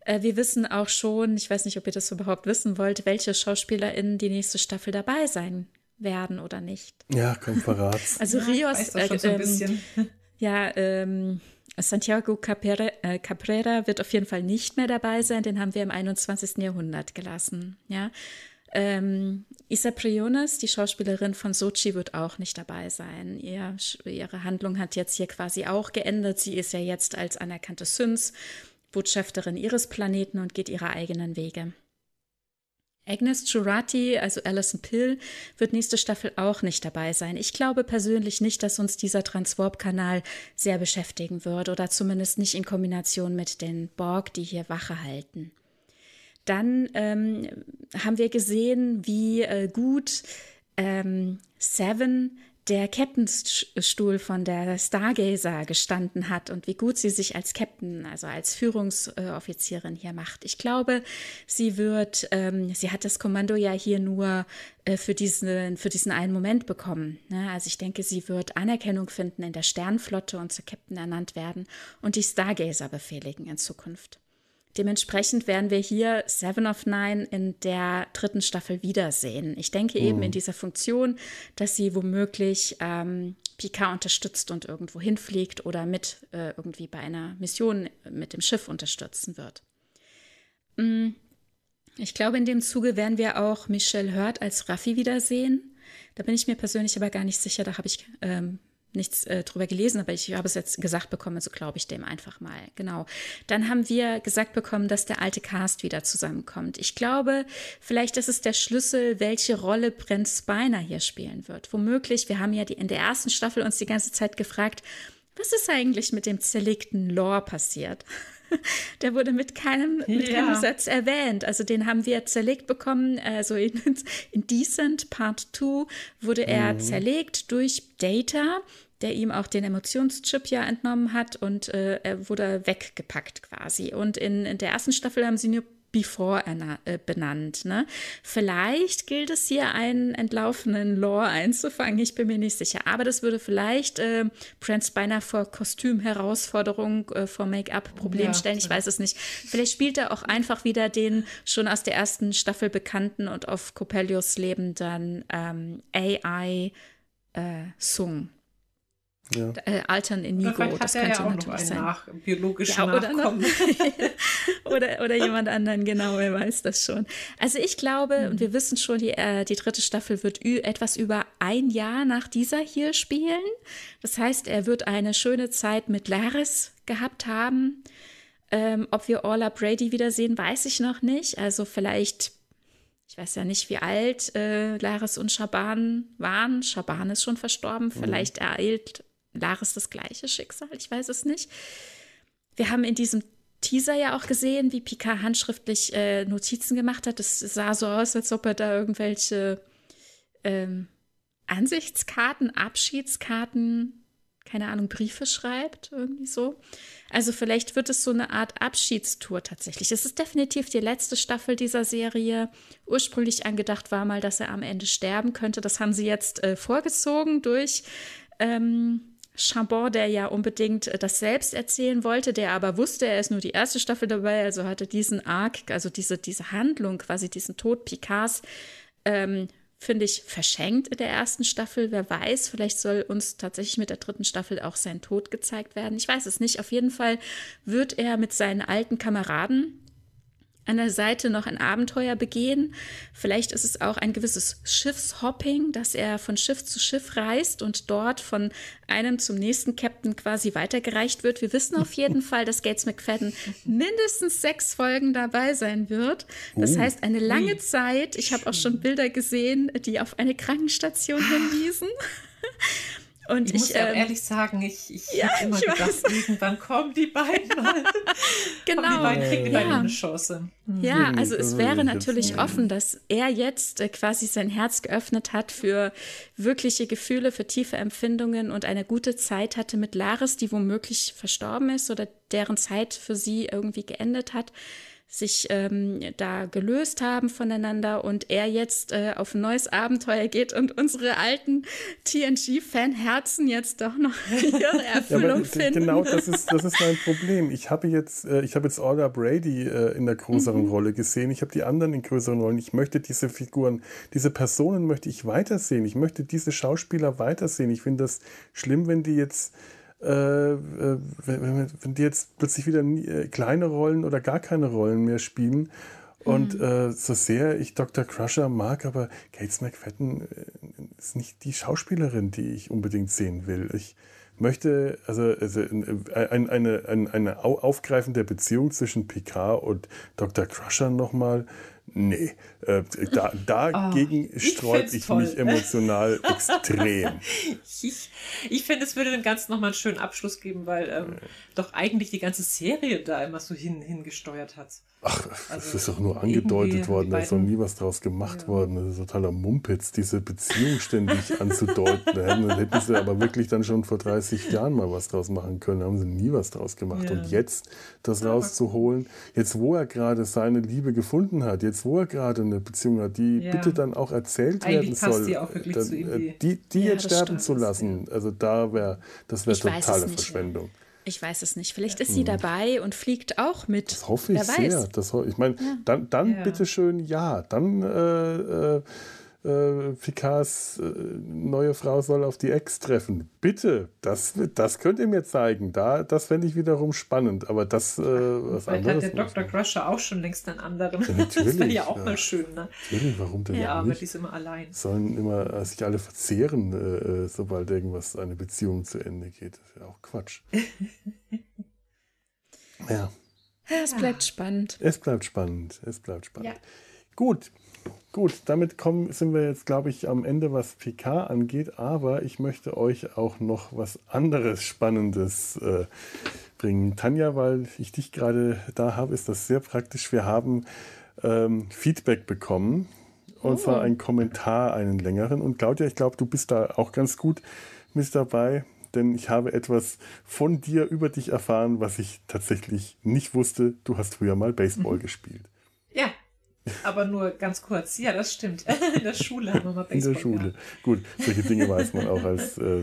Äh, wir wissen auch schon, ich weiß nicht, ob ihr das überhaupt wissen wollt, welche SchauspielerInnen die nächste Staffel dabei sein werden oder nicht. Ja, komm, verrat. Also Rios, äh, so ähm, ja, ähm, Santiago Caprera, äh, Caprera wird auf jeden Fall nicht mehr dabei sein, den haben wir im 21. Jahrhundert gelassen. Ja. Ähm, Isa Priones, die Schauspielerin von Sochi, wird auch nicht dabei sein. Ihr, ihre Handlung hat jetzt hier quasi auch geändert. Sie ist ja jetzt als anerkannte Syns Botschafterin ihres Planeten und geht ihre eigenen Wege. Agnes Jurati, also Alison Pill, wird nächste Staffel auch nicht dabei sein. Ich glaube persönlich nicht, dass uns dieser Transwarp-Kanal sehr beschäftigen wird oder zumindest nicht in Kombination mit den Borg, die hier Wache halten. Dann ähm, haben wir gesehen, wie äh, gut ähm, Seven der Captainstuhl von der Stargazer gestanden hat und wie gut sie sich als Captain, also als Führungsoffizierin hier macht. Ich glaube, sie wird, ähm, sie hat das Kommando ja hier nur äh, für, diesen, für diesen einen Moment bekommen. Ne? Also ich denke, sie wird Anerkennung finden in der Sternflotte und zur Captain ernannt werden und die Stargazer befehligen in Zukunft. Dementsprechend werden wir hier Seven of Nine in der dritten Staffel wiedersehen. Ich denke mhm. eben in dieser Funktion, dass sie womöglich ähm, Picard unterstützt und irgendwo hinfliegt oder mit äh, irgendwie bei einer Mission mit dem Schiff unterstützen wird. Mm, ich glaube, in dem Zuge werden wir auch Michelle Hurt als Raffi wiedersehen. Da bin ich mir persönlich aber gar nicht sicher. Da habe ich ähm, nichts äh, drüber gelesen, aber ich habe es jetzt gesagt bekommen, also glaube ich dem einfach mal. Genau. Dann haben wir gesagt bekommen, dass der alte Cast wieder zusammenkommt. Ich glaube, vielleicht ist es der Schlüssel, welche Rolle Brent Spiner hier spielen wird. Womöglich, wir haben ja die, in der ersten Staffel uns die ganze Zeit gefragt, was ist eigentlich mit dem zerlegten Lore passiert? Der wurde mit keinem, mit ja. keinem Satz erwähnt. Also den haben wir zerlegt bekommen. Also in, in Decent Part 2 wurde er mhm. zerlegt durch Data, der ihm auch den Emotionschip ja entnommen hat und äh, er wurde weggepackt quasi. Und in, in der ersten Staffel haben sie nur Before äh, benannt. Ne? Vielleicht gilt es hier, einen entlaufenen Lore einzufangen, ich bin mir nicht sicher. Aber das würde vielleicht äh, Brent Spiner vor Kostümherausforderung, äh, vor Make-up-Problem ja, stellen. Ich weiß es nicht. Vielleicht spielt er auch einfach wieder den schon aus der ersten Staffel bekannten und auf Coppelius lebenden ähm, AI äh, Sung. Ja. Äh, Altern Inigo, das könnte ja natürlich sein. Nach, biologische ja, oder, oder, oder jemand anderen, genau, wer weiß das schon. Also ich glaube, mhm. und wir wissen schon, die, äh, die dritte Staffel wird etwas über ein Jahr nach dieser hier spielen. Das heißt, er wird eine schöne Zeit mit Laris gehabt haben. Ähm, ob wir Orla Brady wiedersehen, weiß ich noch nicht. Also vielleicht ich weiß ja nicht, wie alt äh, Laris und Schaban waren. Schaban ist schon verstorben. Mhm. Vielleicht ereilt Laris das gleiche Schicksal? Ich weiß es nicht. Wir haben in diesem Teaser ja auch gesehen, wie Picard handschriftlich äh, Notizen gemacht hat. Das sah so aus, als ob er da irgendwelche ähm, Ansichtskarten, Abschiedskarten, keine Ahnung, Briefe schreibt, irgendwie so. Also vielleicht wird es so eine Art Abschiedstour tatsächlich. Es ist definitiv die letzte Staffel dieser Serie. Ursprünglich angedacht war mal, dass er am Ende sterben könnte. Das haben sie jetzt äh, vorgezogen durch ähm, Chambon, der ja unbedingt äh, das selbst erzählen wollte, der aber wusste, er ist nur die erste Staffel dabei, also hatte diesen Arc, also diese, diese Handlung, quasi diesen Tod Picards, ähm, finde ich, verschenkt in der ersten Staffel. Wer weiß, vielleicht soll uns tatsächlich mit der dritten Staffel auch sein Tod gezeigt werden. Ich weiß es nicht. Auf jeden Fall wird er mit seinen alten Kameraden an der Seite noch ein Abenteuer begehen. Vielleicht ist es auch ein gewisses Schiffshopping, dass er von Schiff zu Schiff reist und dort von einem zum nächsten Captain quasi weitergereicht wird. Wir wissen auf jeden Fall, dass Gates McFadden mindestens sechs Folgen dabei sein wird. Das oh. heißt, eine lange Zeit. Ich habe auch schon Bilder gesehen, die auf eine Krankenstation hinwiesen. Und ich, ich muss ja ähm, ehrlich sagen, ich, ich ja, habe immer ich gedacht, weiß. irgendwann kommen die beiden mal. genau. die beiden kriegen ja. eine Chance. Mhm. Ja, also es wäre natürlich offen, dass er jetzt äh, quasi sein Herz geöffnet hat für wirkliche Gefühle, für tiefe Empfindungen und eine gute Zeit hatte mit Laris, die womöglich verstorben ist oder deren Zeit für sie irgendwie geendet hat sich ähm, da gelöst haben voneinander und er jetzt äh, auf ein neues Abenteuer geht und unsere alten TNG-Fanherzen jetzt doch noch ihre Erfüllung ja, finden. Genau, das ist, das ist mein Problem. Ich habe jetzt, äh, ich habe jetzt Orla Brady äh, in der größeren mhm. Rolle gesehen. Ich habe die anderen in größeren Rollen. Ich möchte diese Figuren, diese Personen möchte ich weitersehen. Ich möchte diese Schauspieler weitersehen. Ich finde das schlimm, wenn die jetzt wenn, wenn die jetzt plötzlich wieder äh, kleine Rollen oder gar keine Rollen mehr spielen. Und mhm. äh, so sehr ich Dr. Crusher mag, aber Gates McFadden äh, ist nicht die Schauspielerin, die ich unbedingt sehen will. Ich möchte also, also eine, eine, eine, eine aufgreifende Beziehung zwischen Picard und Dr. Crusher nochmal Nee, äh, da, dagegen oh, sträube ich, ich mich emotional extrem. Ich, ich finde, es würde dem Ganzen nochmal einen schönen Abschluss geben, weil ähm, doch eigentlich die ganze Serie da immer so hin, hingesteuert hat. Ach, also es ist doch nur angedeutet worden, da ist noch nie was draus gemacht ja. worden. Das ist totaler Mumpitz, diese Beziehung ständig anzudeuten. Da hätten, hätten, sie aber wirklich dann schon vor 30 Jahren mal was draus machen können. Da haben sie nie was draus gemacht. Ja. Und jetzt das rauszuholen, jetzt wo er gerade seine Liebe gefunden hat, jetzt wo er gerade eine Beziehung hat, die ja. bitte dann auch erzählt Eigentlich werden soll, die, auch wirklich dann, äh, die, die jetzt sterben zu lassen, also da wäre, das wäre totale Verschwendung. Mehr. Ich weiß es nicht. Vielleicht ist sie hm. dabei und fliegt auch mit. Das hoffe ich Wer sehr. Das, ich meine, ja. dann, dann ja. bitteschön ja. Dann äh, äh, äh, Picards äh, neue Frau soll auf die Ex treffen. Bitte, das, das könnt ihr mir zeigen. Da, das fände ich wiederum spannend. Aber das, äh, was Vielleicht hat der Dr. Crusher auch schon längst einen anderen. Ja, natürlich. Das wäre ja auch ja. mal schön. Ne? Natürlich, warum denn ja, aber die ist immer allein. Sollen immer äh, sich alle verzehren, äh, äh, sobald irgendwas, eine Beziehung zu Ende geht. Das ist ja auch Quatsch. ja. Es bleibt spannend. Es bleibt spannend. Es bleibt spannend. Ja. Gut, Gut, damit kommen, sind wir jetzt, glaube ich, am Ende, was PK angeht. Aber ich möchte euch auch noch was anderes Spannendes äh, bringen. Tanja, weil ich dich gerade da habe, ist das sehr praktisch. Wir haben ähm, Feedback bekommen. Und oh. zwar einen Kommentar, einen längeren. Und Claudia, ich glaube, du bist da auch ganz gut mit dabei. Denn ich habe etwas von dir über dich erfahren, was ich tatsächlich nicht wusste. Du hast früher mal Baseball mhm. gespielt. Ja, aber nur ganz kurz. Ja, das stimmt. In der Schule haben wir mal Baseball. In der Schule. Gehabt. Gut, solche Dinge weiß man auch als äh,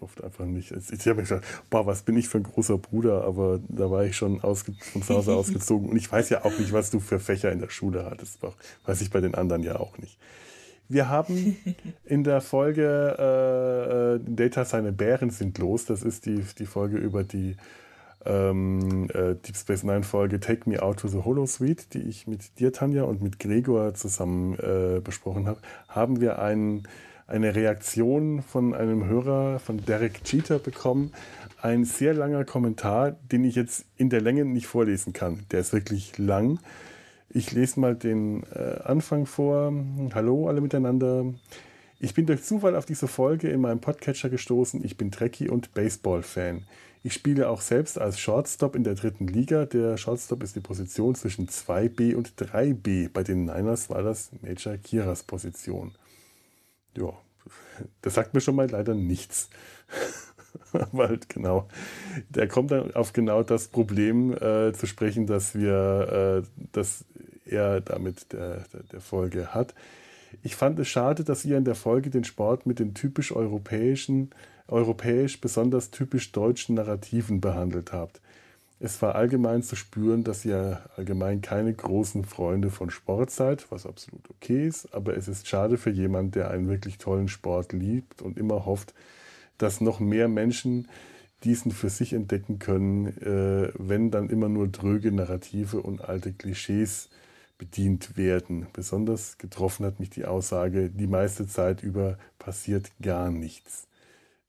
oft einfach nicht. Ich habe mir gesagt, boah, was bin ich für ein großer Bruder, aber da war ich schon von zu Hause ausgezogen und ich weiß ja auch nicht, was du für Fächer in der Schule hattest. Weiß ich bei den anderen ja auch nicht. Wir haben in der Folge äh, äh Data seine Bären sind los. Das ist die, die Folge über die ähm, äh, Deep Space Nine Folge Take Me Out to the Holo Suite, die ich mit dir, Tanja, und mit Gregor zusammen äh, besprochen habe, haben wir ein, eine Reaktion von einem Hörer, von Derek Cheater, bekommen. Ein sehr langer Kommentar, den ich jetzt in der Länge nicht vorlesen kann. Der ist wirklich lang. Ich lese mal den äh, Anfang vor. Hallo alle miteinander. Ich bin durch Zufall auf diese Folge in meinem Podcatcher gestoßen. Ich bin Trekkie und Baseball-Fan. Ich spiele auch selbst als Shortstop in der dritten Liga. Der Shortstop ist die Position zwischen 2B und 3B. Bei den Niners war das Major Kiras Position. Ja, das sagt mir schon mal leider nichts. Halt genau, der kommt dann auf genau das Problem äh, zu sprechen, dass wir, äh, dass er damit der, der, der Folge hat. Ich fand es schade, dass ihr in der Folge den Sport mit den typisch europäischen europäisch besonders typisch deutschen Narrativen behandelt habt. Es war allgemein zu spüren, dass ihr allgemein keine großen Freunde von Sport seid, was absolut okay ist, aber es ist schade für jemanden, der einen wirklich tollen Sport liebt und immer hofft, dass noch mehr Menschen diesen für sich entdecken können, äh, wenn dann immer nur dröge Narrative und alte Klischees bedient werden. Besonders getroffen hat mich die Aussage, die meiste Zeit über passiert gar nichts.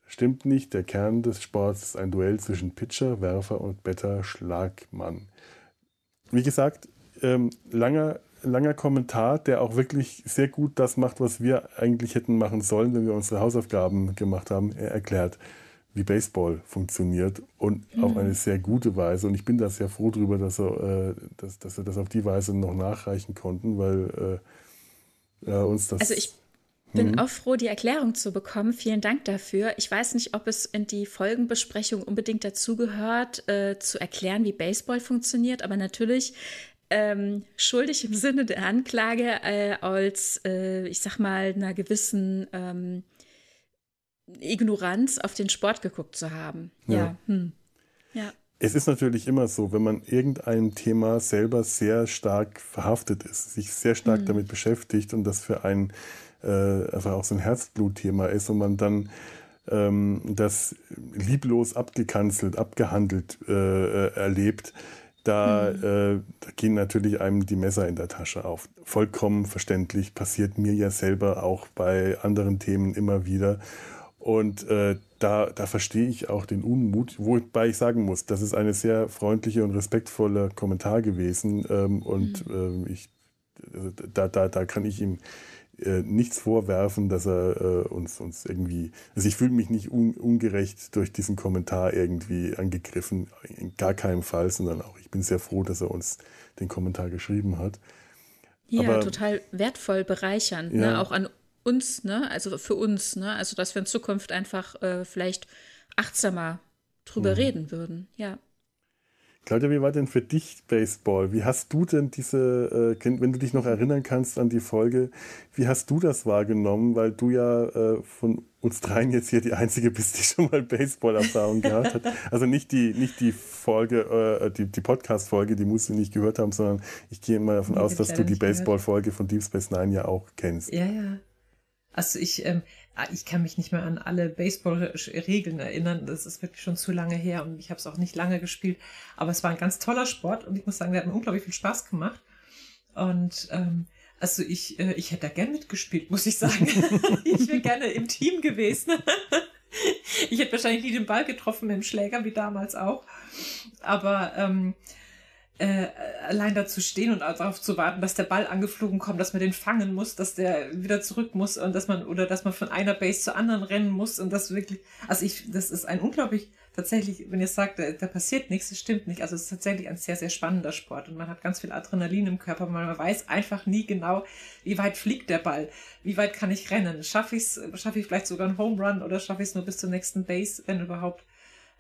Stimmt nicht, der Kern des Sports ist ein Duell zwischen Pitcher, Werfer und Better Schlagmann. Wie gesagt, ähm, langer, langer Kommentar, der auch wirklich sehr gut das macht, was wir eigentlich hätten machen sollen, wenn wir unsere Hausaufgaben gemacht haben. Er erklärt, wie Baseball funktioniert und mhm. auf eine sehr gute Weise. Und ich bin da sehr froh darüber, dass, er, äh, dass, dass wir das auf die Weise noch nachreichen konnten, weil äh, uns das. Also ich bin mhm. auch froh, die Erklärung zu bekommen. Vielen Dank dafür. Ich weiß nicht, ob es in die Folgenbesprechung unbedingt dazugehört, äh, zu erklären, wie Baseball funktioniert, aber natürlich ähm, schuldig im Sinne der Anklage äh, als, äh, ich sag mal, einer gewissen ähm, Ignoranz auf den Sport geguckt zu haben. Ja. Ja. Hm. ja. Es ist natürlich immer so, wenn man irgendein Thema selber sehr stark verhaftet ist, sich sehr stark mhm. damit beschäftigt und das für einen äh, einfach auch so ein Herzblutthema ist und man dann ähm, das lieblos abgekanzelt, abgehandelt äh, äh, erlebt, da, mhm. äh, da, gehen natürlich einem die Messer in der Tasche auf. Vollkommen verständlich, passiert mir ja selber auch bei anderen Themen immer wieder. Und äh, da, da verstehe ich auch den Unmut, wobei ich sagen muss, das ist eine sehr freundliche und respektvolle Kommentar gewesen. Ähm, und mhm. äh, ich da, da, da kann ich ihm äh, nichts vorwerfen, dass er äh, uns, uns irgendwie, also ich fühle mich nicht un, ungerecht durch diesen Kommentar irgendwie angegriffen, in gar keinem Fall, sondern auch ich bin sehr froh, dass er uns den Kommentar geschrieben hat. Ja, Aber, total wertvoll, bereichernd, ne? ja. ne? auch an uns, ne? also für uns, ne? also dass wir in Zukunft einfach äh, vielleicht achtsamer drüber mhm. reden würden, ja. Claudia, wie war denn für dich Baseball? Wie hast du denn diese, äh, wenn du dich noch erinnern kannst an die Folge, wie hast du das wahrgenommen? Weil du ja äh, von uns dreien jetzt hier die einzige bist, die schon mal Baseball-Erfahrung gehabt hat. Also nicht die, nicht die Folge, äh, die, die Podcast-Folge, die musst du nicht gehört haben, sondern ich gehe mal davon nee, aus, dass du die Baseball-Folge von Deep Space Nine ja auch kennst. Ja, ja. Also ich, ähm, ah, ich kann mich nicht mehr an alle Baseball-Regeln erinnern. Das ist wirklich schon zu lange her und ich habe es auch nicht lange gespielt. Aber es war ein ganz toller Sport und ich muss sagen, der hat mir unglaublich viel Spaß gemacht. Und ähm, also ich, äh, ich hätte da gern mitgespielt, muss ich sagen. ich wäre gerne im Team gewesen. ich hätte wahrscheinlich nie den Ball getroffen mit dem Schläger, wie damals auch. Aber ähm, äh, allein dazu stehen und darauf zu warten, dass der Ball angeflogen kommt, dass man den fangen muss, dass der wieder zurück muss und dass man oder dass man von einer Base zur anderen rennen muss und das wirklich, also ich, das ist ein unglaublich tatsächlich, wenn ihr sagt, da, da passiert nichts, das stimmt nicht. Also es ist tatsächlich ein sehr sehr spannender Sport und man hat ganz viel Adrenalin im Körper, man weiß einfach nie genau, wie weit fliegt der Ball, wie weit kann ich rennen, schaffe ich schaffe ich vielleicht sogar einen Home Run oder schaffe ich es nur bis zur nächsten Base, wenn überhaupt.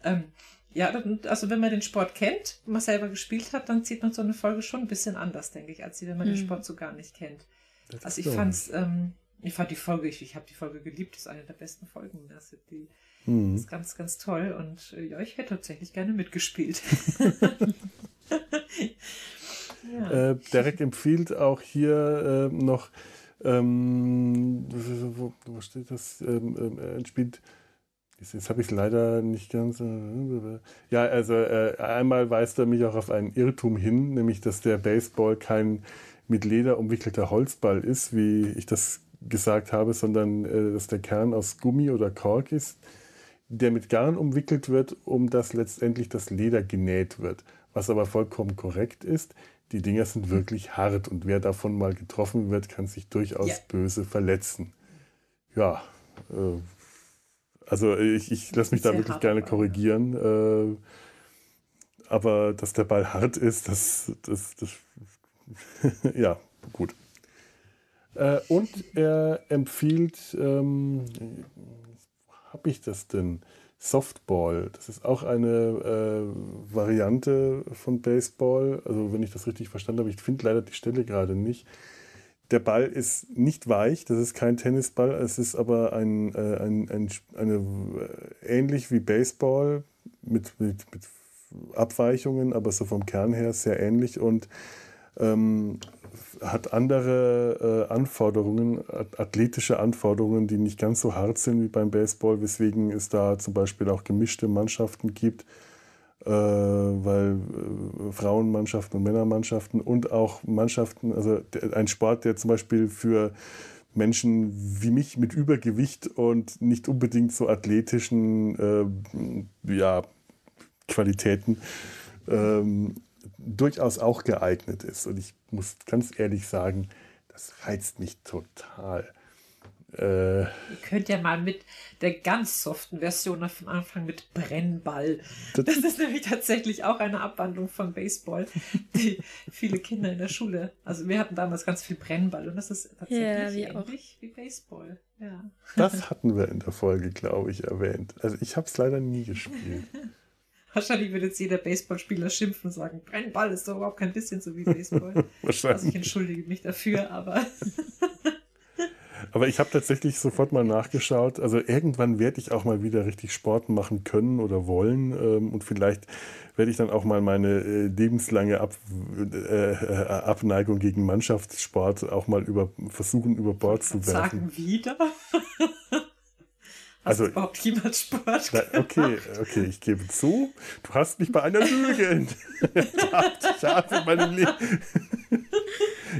Ähm, ja, also wenn man den Sport kennt, wenn man selber gespielt hat, dann zieht man so eine Folge schon ein bisschen anders, denke ich, als wenn man mhm. den Sport so gar nicht kennt. Das also ich fand's, ähm, ich fand die Folge, ich, ich habe die Folge geliebt, ist eine der besten Folgen. Das ist, die, mhm. ist ganz, ganz toll und äh, ja, ich hätte tatsächlich gerne mitgespielt. ja. äh, Derek empfiehlt auch hier äh, noch, ähm, wo, wo, steht das, ähm, er spielt Jetzt habe ich es leider nicht ganz. Äh, ja, also äh, einmal weist er mich auch auf einen Irrtum hin, nämlich dass der Baseball kein mit Leder umwickelter Holzball ist, wie ich das gesagt habe, sondern äh, dass der Kern aus Gummi oder Kork ist, der mit Garn umwickelt wird, um dass letztendlich das Leder genäht wird. Was aber vollkommen korrekt ist, die Dinger sind wirklich hart und wer davon mal getroffen wird, kann sich durchaus ja. böse verletzen. Ja, äh, also ich, ich lasse mich da wirklich gerne korrigieren. Äh, aber dass der Ball hart ist, das, das, das ja, gut. Äh, und er empfiehlt, ähm, habe ich das denn? Softball. Das ist auch eine äh, Variante von Baseball. Also wenn ich das richtig verstanden habe, ich finde leider die Stelle gerade nicht. Der Ball ist nicht weich, das ist kein Tennisball, es ist aber ein, äh, ein, ein eine, äh, ähnlich wie Baseball mit, mit, mit Abweichungen, aber so vom Kern her sehr ähnlich und ähm, hat andere äh, Anforderungen, athletische Anforderungen, die nicht ganz so hart sind wie beim Baseball, weswegen es da zum Beispiel auch gemischte Mannschaften gibt weil äh, Frauenmannschaften und Männermannschaften und auch Mannschaften, also ein Sport, der zum Beispiel für Menschen wie mich mit Übergewicht und nicht unbedingt so athletischen äh, ja, Qualitäten ähm, durchaus auch geeignet ist. Und ich muss ganz ehrlich sagen, das reizt mich total. Äh, Ihr könnt ja mal mit der ganz soften Version von Anfang mit Brennball. Das, das, ist nämlich tatsächlich auch eine Abwandlung von Baseball, die viele Kinder in der Schule, also wir hatten damals ganz viel Brennball und das ist tatsächlich ja, ähnlich auch. wie Baseball. Ja. Das hatten wir in der Folge, glaube ich, erwähnt. Also ich habe es leider nie gespielt. Wahrscheinlich würde jetzt jeder Baseballspieler schimpfen und sagen, Brennball ist doch überhaupt kein bisschen so wie Baseball. Wahrscheinlich. Also ich entschuldige mich dafür, aber aber ich habe tatsächlich sofort mal nachgeschaut. Also irgendwann werde ich auch mal wieder richtig Sport machen können oder wollen. Ähm, und vielleicht werde ich dann auch mal meine äh, lebenslange Ab äh, äh Abneigung gegen Mannschaftssport auch mal über, versuchen über Bord zu werfen. Sagen wieder? Hast also, überhaupt jemals Sport na, Okay, okay, ich gebe zu, du hast mich bei einer Lüge enttarnt. Ich habe in meinem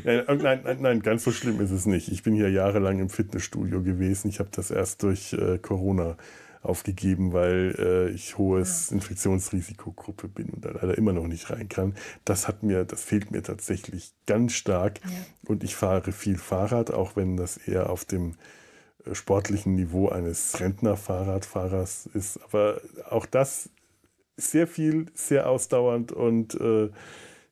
Nein, nein, nein, ganz so schlimm ist es nicht. Ich bin hier jahrelang im Fitnessstudio gewesen. Ich habe das erst durch äh, Corona aufgegeben, weil äh, ich hohes ja. Infektionsrisikogruppe bin und da leider immer noch nicht rein kann. Das hat mir, das fehlt mir tatsächlich ganz stark. Ja. Und ich fahre viel Fahrrad, auch wenn das eher auf dem äh, sportlichen Niveau eines Rentner-Fahrradfahrers ist. Aber auch das sehr viel, sehr ausdauernd und äh,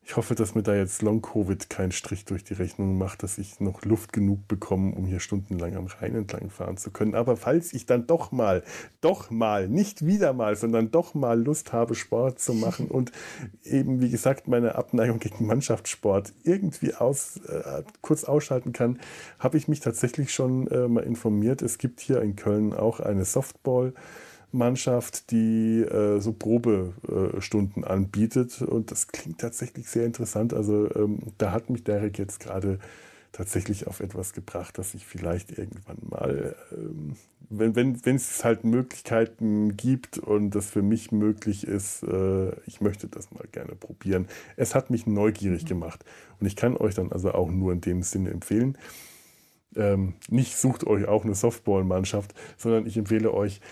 ich hoffe, dass mir da jetzt Long-Covid keinen Strich durch die Rechnung macht, dass ich noch Luft genug bekomme, um hier stundenlang am Rhein entlang fahren zu können. Aber falls ich dann doch mal, doch mal, nicht wieder mal, sondern doch mal Lust habe, Sport zu machen und eben, wie gesagt, meine Abneigung gegen Mannschaftssport irgendwie aus, äh, kurz ausschalten kann, habe ich mich tatsächlich schon äh, mal informiert. Es gibt hier in Köln auch eine Softball- Mannschaft, die äh, so Probestunden äh, anbietet. Und das klingt tatsächlich sehr interessant. Also ähm, da hat mich Derek jetzt gerade tatsächlich auf etwas gebracht, dass ich vielleicht irgendwann mal, ähm, wenn, wenn, wenn es halt Möglichkeiten gibt und das für mich möglich ist, äh, ich möchte das mal gerne probieren. Es hat mich neugierig gemacht. Und ich kann euch dann also auch nur in dem Sinne empfehlen. Ähm, nicht sucht euch auch eine Softball-Mannschaft, sondern ich empfehle euch,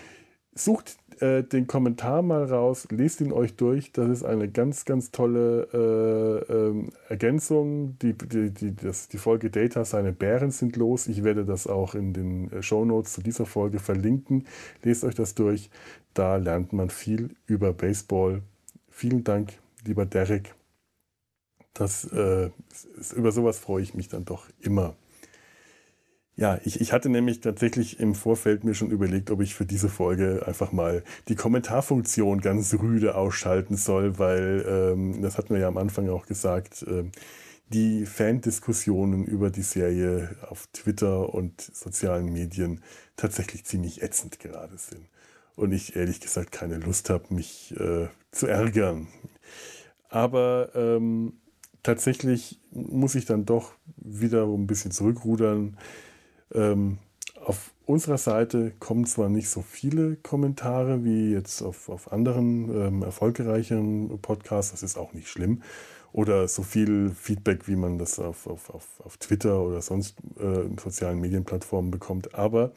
Sucht äh, den Kommentar mal raus, lest ihn euch durch. Das ist eine ganz, ganz tolle äh, äh, Ergänzung. Die, die, die, das, die Folge Data, seine Bären sind los. Ich werde das auch in den äh, Show Notes zu dieser Folge verlinken. Lest euch das durch. Da lernt man viel über Baseball. Vielen Dank, lieber Derek. Das, äh, über sowas freue ich mich dann doch immer. Ja, ich, ich hatte nämlich tatsächlich im Vorfeld mir schon überlegt, ob ich für diese Folge einfach mal die Kommentarfunktion ganz rüde ausschalten soll, weil ähm, das hatten wir ja am Anfang auch gesagt, äh, die Fandiskussionen über die Serie auf Twitter und sozialen Medien tatsächlich ziemlich ätzend gerade sind. Und ich ehrlich gesagt keine Lust habe, mich äh, zu ärgern. Aber ähm, tatsächlich muss ich dann doch wieder ein bisschen zurückrudern. Ähm, auf unserer Seite kommen zwar nicht so viele Kommentare wie jetzt auf, auf anderen ähm, erfolgreichen Podcasts, das ist auch nicht schlimm, oder so viel Feedback, wie man das auf, auf, auf, auf Twitter oder sonst äh, in sozialen Medienplattformen bekommt. Aber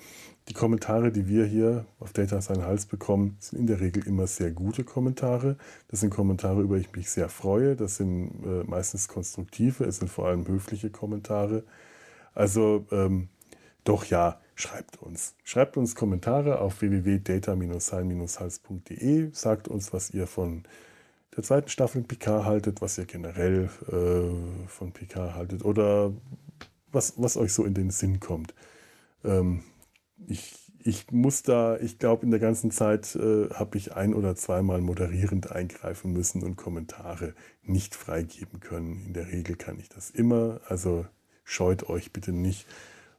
die Kommentare, die wir hier auf Data Sein Hals bekommen, sind in der Regel immer sehr gute Kommentare. Das sind Kommentare, über die ich mich sehr freue. Das sind äh, meistens konstruktive, es sind vor allem höfliche Kommentare. Also ähm, doch ja, schreibt uns. Schreibt uns Kommentare auf www.data-sein-hals.de. Sagt uns, was ihr von der zweiten Staffel PK haltet, was ihr generell äh, von PK haltet oder was, was euch so in den Sinn kommt. Ähm, ich, ich muss da, ich glaube, in der ganzen Zeit äh, habe ich ein oder zweimal moderierend eingreifen müssen und Kommentare nicht freigeben können. In der Regel kann ich das immer, also scheut euch bitte nicht.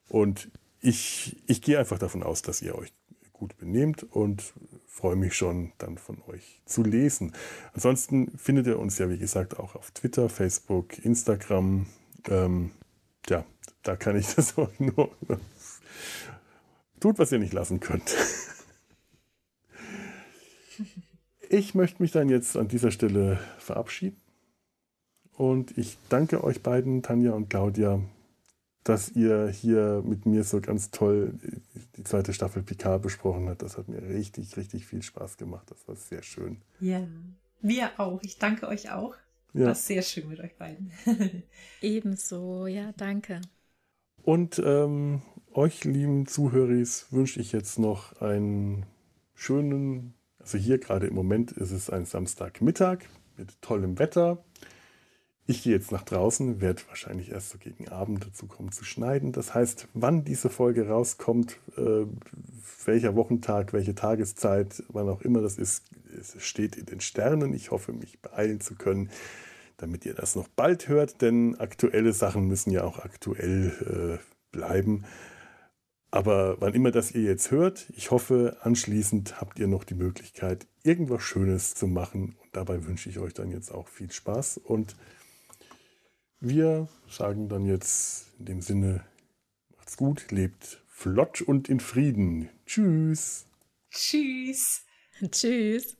Und ich, ich gehe einfach davon aus, dass ihr euch gut benehmt und freue mich schon dann von euch zu lesen. Ansonsten findet ihr uns ja, wie gesagt, auch auf Twitter, Facebook, Instagram. Ähm, ja, da kann ich das auch nur. Tut, was ihr nicht lassen könnt. Ich möchte mich dann jetzt an dieser Stelle verabschieden. Und ich danke euch beiden, Tanja und Claudia, dass ihr hier mit mir so ganz toll die zweite Staffel Picard besprochen habt. Das hat mir richtig, richtig viel Spaß gemacht. Das war sehr schön. Ja, wir auch. Ich danke euch auch. Ja. War sehr schön mit euch beiden. Ebenso, ja, danke. Und ähm, euch, lieben Zuhörer, wünsche ich jetzt noch einen schönen, also hier gerade im Moment ist es ein Samstagmittag mit tollem Wetter. Ich gehe jetzt nach draußen, werde wahrscheinlich erst so gegen Abend dazu kommen zu schneiden. Das heißt, wann diese Folge rauskommt, äh, welcher Wochentag, welche Tageszeit, wann auch immer das ist, es steht in den Sternen. Ich hoffe, mich beeilen zu können, damit ihr das noch bald hört, denn aktuelle Sachen müssen ja auch aktuell äh, bleiben. Aber wann immer das ihr jetzt hört, ich hoffe, anschließend habt ihr noch die Möglichkeit, irgendwas Schönes zu machen. Und dabei wünsche ich euch dann jetzt auch viel Spaß und wir sagen dann jetzt in dem Sinne, macht's gut, lebt flott und in Frieden. Tschüss. Tschüss. Tschüss.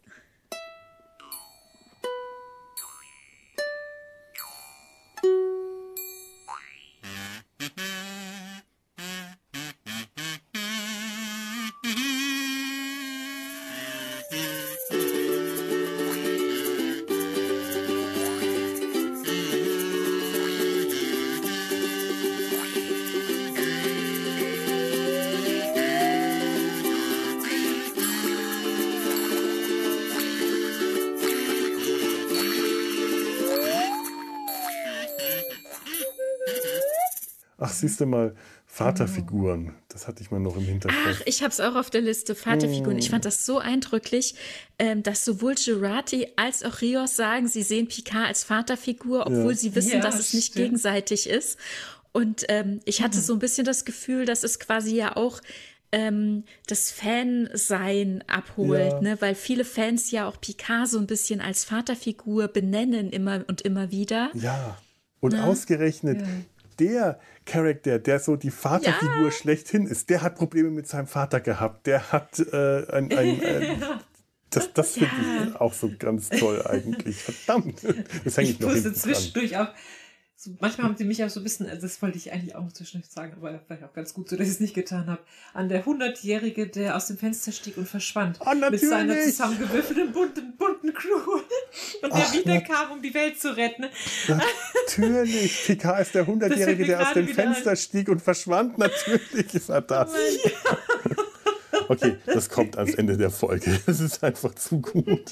Du mal, Vaterfiguren. Das hatte ich mal noch im Hinterkopf. Ach, ich habe es auch auf der Liste, Vaterfiguren. Ich fand das so eindrücklich, ähm, dass sowohl Girati als auch Rios sagen, sie sehen Picard als Vaterfigur, obwohl ja. sie wissen, ja, dass es nicht stimmt. gegenseitig ist. Und ähm, ich hatte mhm. so ein bisschen das Gefühl, dass es quasi ja auch ähm, das Fansein abholt, ja. ne? weil viele Fans ja auch Picard so ein bisschen als Vaterfigur benennen immer und immer wieder. Ja, und Na? ausgerechnet ja. Der Charakter, der so die Vaterfigur ja. schlechthin ist, der hat Probleme mit seinem Vater gehabt. Der hat äh, ein, ein, ein das, das finde ich auch so ganz toll eigentlich. Verdammt. Das hänge ich, ich noch hinten zwischendurch auch so, manchmal haben sie mich auch so ein bisschen, also das wollte ich eigentlich auch noch zwischendurch sagen, aber vielleicht auch ganz gut so, dass ich es nicht getan habe, an der Hundertjährige, der aus dem Fenster stieg und verschwand. Oh, mit seiner zusammengewürfelten bunten, bunten Crew. Und der wieder kam, um die Welt zu retten. Natürlich. Picard ist der Hundertjährige, der aus dem Fenster ein. stieg und verschwand. Natürlich ist er das. Okay, das kommt ans Ende der Folge. Das ist einfach zu gut.